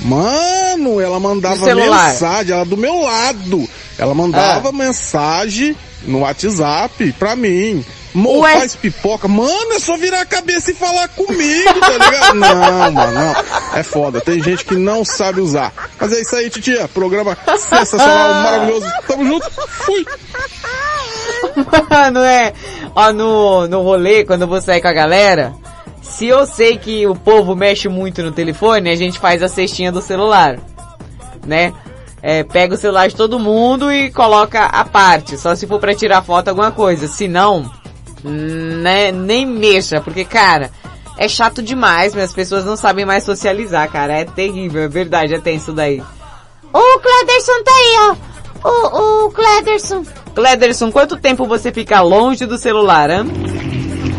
Mano, ela mandava mensagem, ela do meu lado. Ela mandava mensagem no WhatsApp pra mim. Mo, Ué? faz pipoca. Mano, é só virar a cabeça e falar comigo, tá ligado? não, mano, não. É foda. Tem gente que não sabe usar. Mas é isso aí, titia. Programa sensacional, maravilhoso. Tamo junto. Fui. não é? Ó, no, no rolê, quando eu vou sair com a galera, se eu sei que o povo mexe muito no telefone, a gente faz a cestinha do celular, né? É, pega o celular de todo mundo e coloca a parte, só se for pra tirar foto alguma coisa. Se não, né, nem mexa, porque, cara, é chato demais, mas as pessoas não sabem mais socializar, cara. É terrível, é verdade, é tenso daí. O Clederson tá aí, ó. O, o Clederson. Clederson, quanto tempo você fica longe do celular, hein?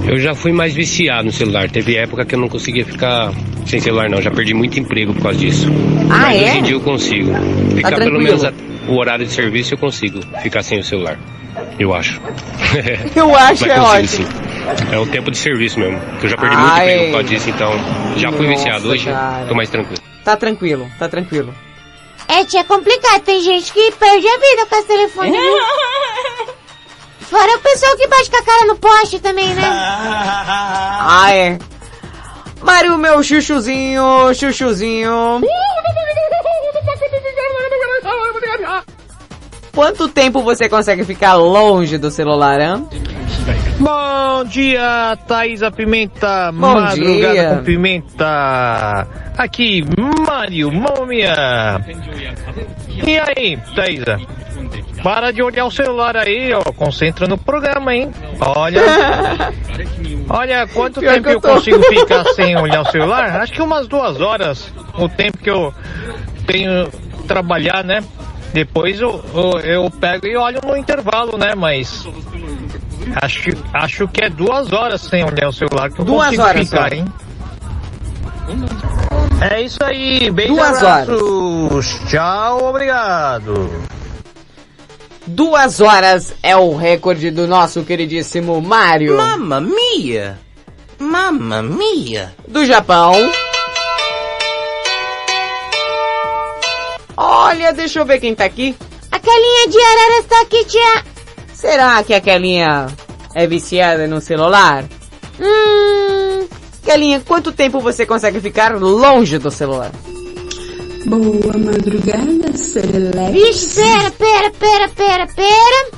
Eu já fui mais viciado no celular. Teve época que eu não conseguia ficar sem celular, não. Já perdi muito emprego por causa disso. Ah, Mas é? hoje em dia eu consigo. Ficar pelo tranquilo. menos o horário de serviço eu consigo ficar sem o celular. Eu acho. Eu acho Mas é consigo, ótimo. sim. É o tempo de serviço mesmo. Que eu já perdi muito emprego por causa disso, então já fui Nossa, viciado. Hoje cara. tô mais tranquilo. Tá tranquilo, tá tranquilo. É, tia, é complicado. Tem gente que perde a vida com esse telefone. viu? Fora o pessoal que bate com a cara no poste também, né? Ah, é. Mário, meu chuchuzinho, chuchuzinho. Quanto tempo você consegue ficar longe do celular, hein? Bom dia, Thaisa Pimenta, Bom madrugada dia. com pimenta. Aqui, Mário Mômia. E aí, Thaisa? Para de olhar o celular aí, ó. Concentra no programa, hein? Olha. Olha, quanto Pior tempo que eu eu consigo ficar sem olhar o celular? Acho que umas duas horas. O tempo que eu tenho trabalhar, né? Depois eu, eu, eu pego e olho no intervalo, né? Mas acho, acho que é duas horas sem olhar o celular que eu Duas consigo horas ficar, só. hein? É isso aí, bem Duas abraços. Tchau, obrigado. Duas horas é o recorde do nosso queridíssimo Mario. Mamma mia! Mamma mia! Do Japão. Olha, deixa eu ver quem tá aqui. A Kelinha de Araras tá aqui, tia. Será que a Kelinha é viciada no celular? Hum... Kelinha, quanto tempo você consegue ficar longe do celular? Boa madrugada, Serelepe. Vixe, pera, pera, pera, pera, pera.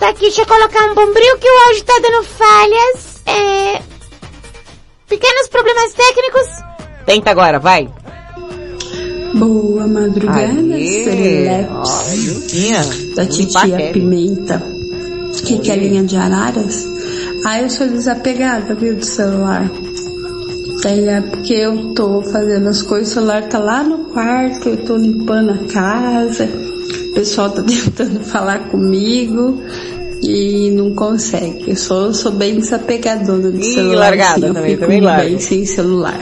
Tá aqui, deixa eu colocar um bombril que o áudio tá dando falhas. É... Pequenos problemas técnicos. Tenta agora, vai. Boa madrugada, Aê, Cerelepes. Da titia Pimenta. Que que é linha de araras? Ah, eu sou desapegada, viu, do celular. Daí é porque eu tô fazendo as coisas, o celular tá lá no quarto, eu tô limpando a casa, o pessoal tá tentando falar comigo e não consegue. Eu sou, sou bem desapegadona do celular. largada assim, eu também, fico também larga. bem sem celular.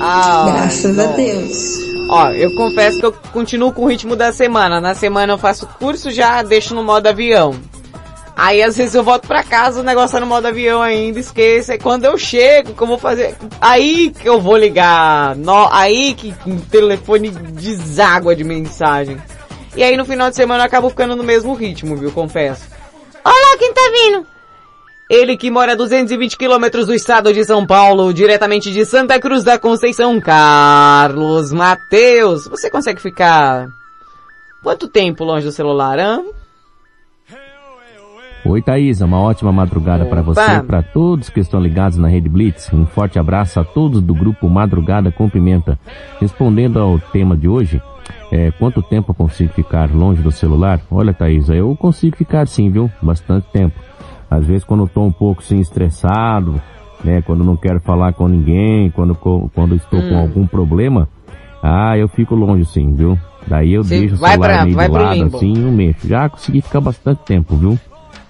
Ah, Graças a. Deus. Ó, eu confesso que eu continuo com o ritmo da semana. Na semana eu faço curso, já deixo no modo avião. Aí às vezes eu volto pra casa, o negócio tá no modo avião ainda, esqueço. Quando eu chego, que eu vou fazer? Aí que eu vou ligar. No, aí que o telefone deságua de mensagem. E aí no final de semana eu acabo ficando no mesmo ritmo, viu? Confesso. Olha quem tá vindo. Ele que mora a 220 quilômetros do estado de São Paulo, diretamente de Santa Cruz da Conceição, Carlos Mateus. Você consegue ficar quanto tempo longe do celular, hã? Oi Thaisa, uma ótima madrugada para você e para todos que estão ligados na Rede Blitz. Um forte abraço a todos do grupo Madrugada com Pimenta. Respondendo ao tema de hoje, é, quanto tempo eu consigo ficar longe do celular? Olha Thaisa, eu consigo ficar sim, viu? Bastante tempo. Às vezes quando eu tô um pouco assim estressado, né? Quando não quero falar com ninguém, quando, quando estou com Hum. algum problema, ah, eu fico longe sim, viu? Daí eu Você deixo o celular pra- meio de lado limbo. assim e não mexo. Já consegui ficar bastante tempo, viu?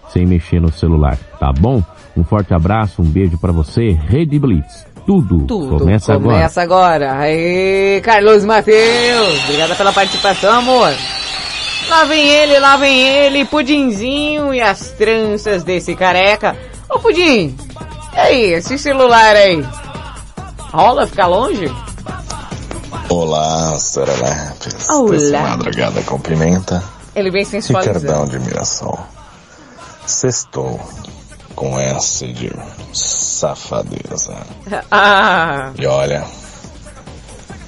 Sem mexer no celular, tá bom? Um forte abraço, um beijo pra você, Rede Blitz. Tudo, Tudo começa, agora. Começa agora. Aê, Carlos Mateus. Obrigada pela participação, amor. Lá vem ele, lá vem ele, Pudinzinho e as tranças desse careca. Ô Pudim, e aí, esse celular aí? Rola ficar longe? Olá, Serelepes. Olá. Madrugada com pimenta. Ele vem Ricardão sensualizando. de Mirassol. Sextou com essa de safadeza. Ah, E olha,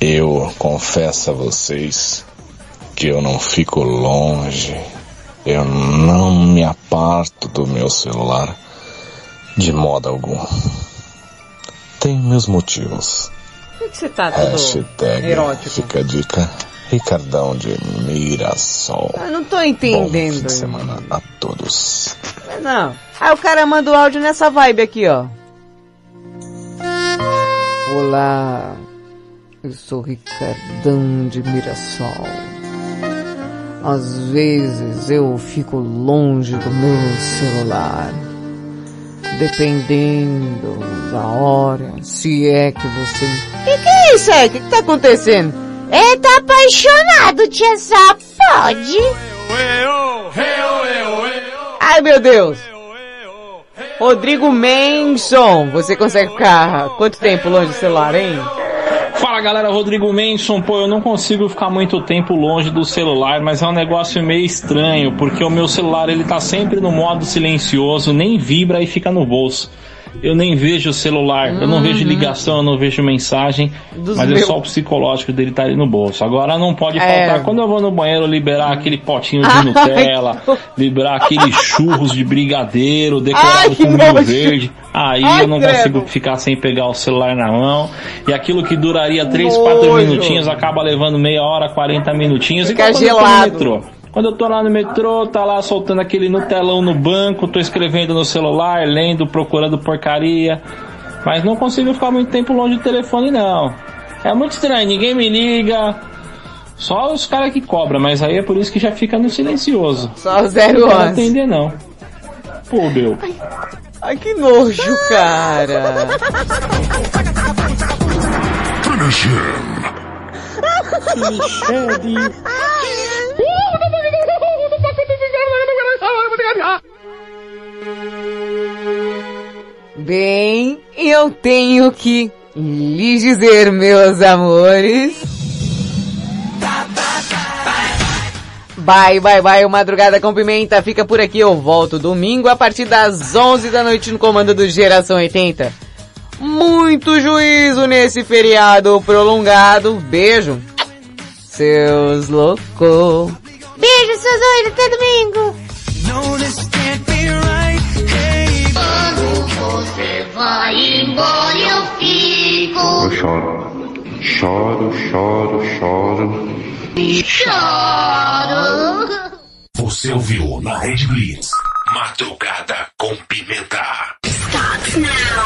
eu confesso a vocês que eu não fico longe, eu não me aparto do meu celular de modo algum. Tenho meus motivos. por que você tá todo Hashtag erótico? fica a dica. Ricardão de Mirassol. Eu não tô Bom fim entendendo. de semana a todos. Não. Aí o cara manda o áudio nessa vibe aqui, ó. Olá, eu sou Ricardão de Mirassol. Às vezes eu fico longe do meu celular. Dependendo da hora, se é que você... Que que é isso aí? O que que tá acontecendo? É, tá apaixonado, tia, só pode. Ai meu Deus! Rodrigo Manson, você consegue ficar quanto tempo longe do celular, hein? Fala galera, Rodrigo Menson, pô, eu não consigo ficar muito tempo longe do celular, mas é um negócio meio estranho, porque o meu celular ele tá sempre no modo silencioso, nem vibra e fica no bolso. Eu nem vejo o celular, eu não vejo ligação, eu não vejo mensagem, Dos mas é meus- só o psicológico dele tá ali no bolso. Agora não pode É. faltar, quando eu vou no banheiro liberar aquele potinho de Ai, Nutella, liberar aqueles churros de brigadeiro Ai, decorado que com milho verde, aí Ai, eu não credo. consigo ficar sem pegar o celular na mão. E aquilo que duraria 3, 4 Nojo. minutinhos acaba levando meia hora, 40 minutinhos. Fica tô gelado. no metrô. Quando eu tô lá no metrô, tá lá soltando aquele Nutelão no banco, tô escrevendo no celular, lendo, procurando porcaria. Mas não consigo ficar muito tempo longe do telefone, não. É muito estranho, ninguém me liga. Só os caras que cobram, mas aí é por isso que já fica no silencioso. Só o 011. Não quero atender, não. Pô, meu. Ai, Ai, que nojo, cara. Finish him. Finish him. Bem, eu tenho que lhe dizer, meus amores. Bye, bye, bye, o Madrugada com Pimenta fica por aqui. Eu volto domingo a partir das 11 da noite no comando do Geração 80. Muito juízo nesse feriado prolongado. Beijo. Seus loucos. Beijo, seus doidos, até domingo. Quando você vai embora eu fico. Eu choro. Choro, choro, choro. Choro. Você ouviu na Red Blitz. Madrugada com Pimenta. Stop now.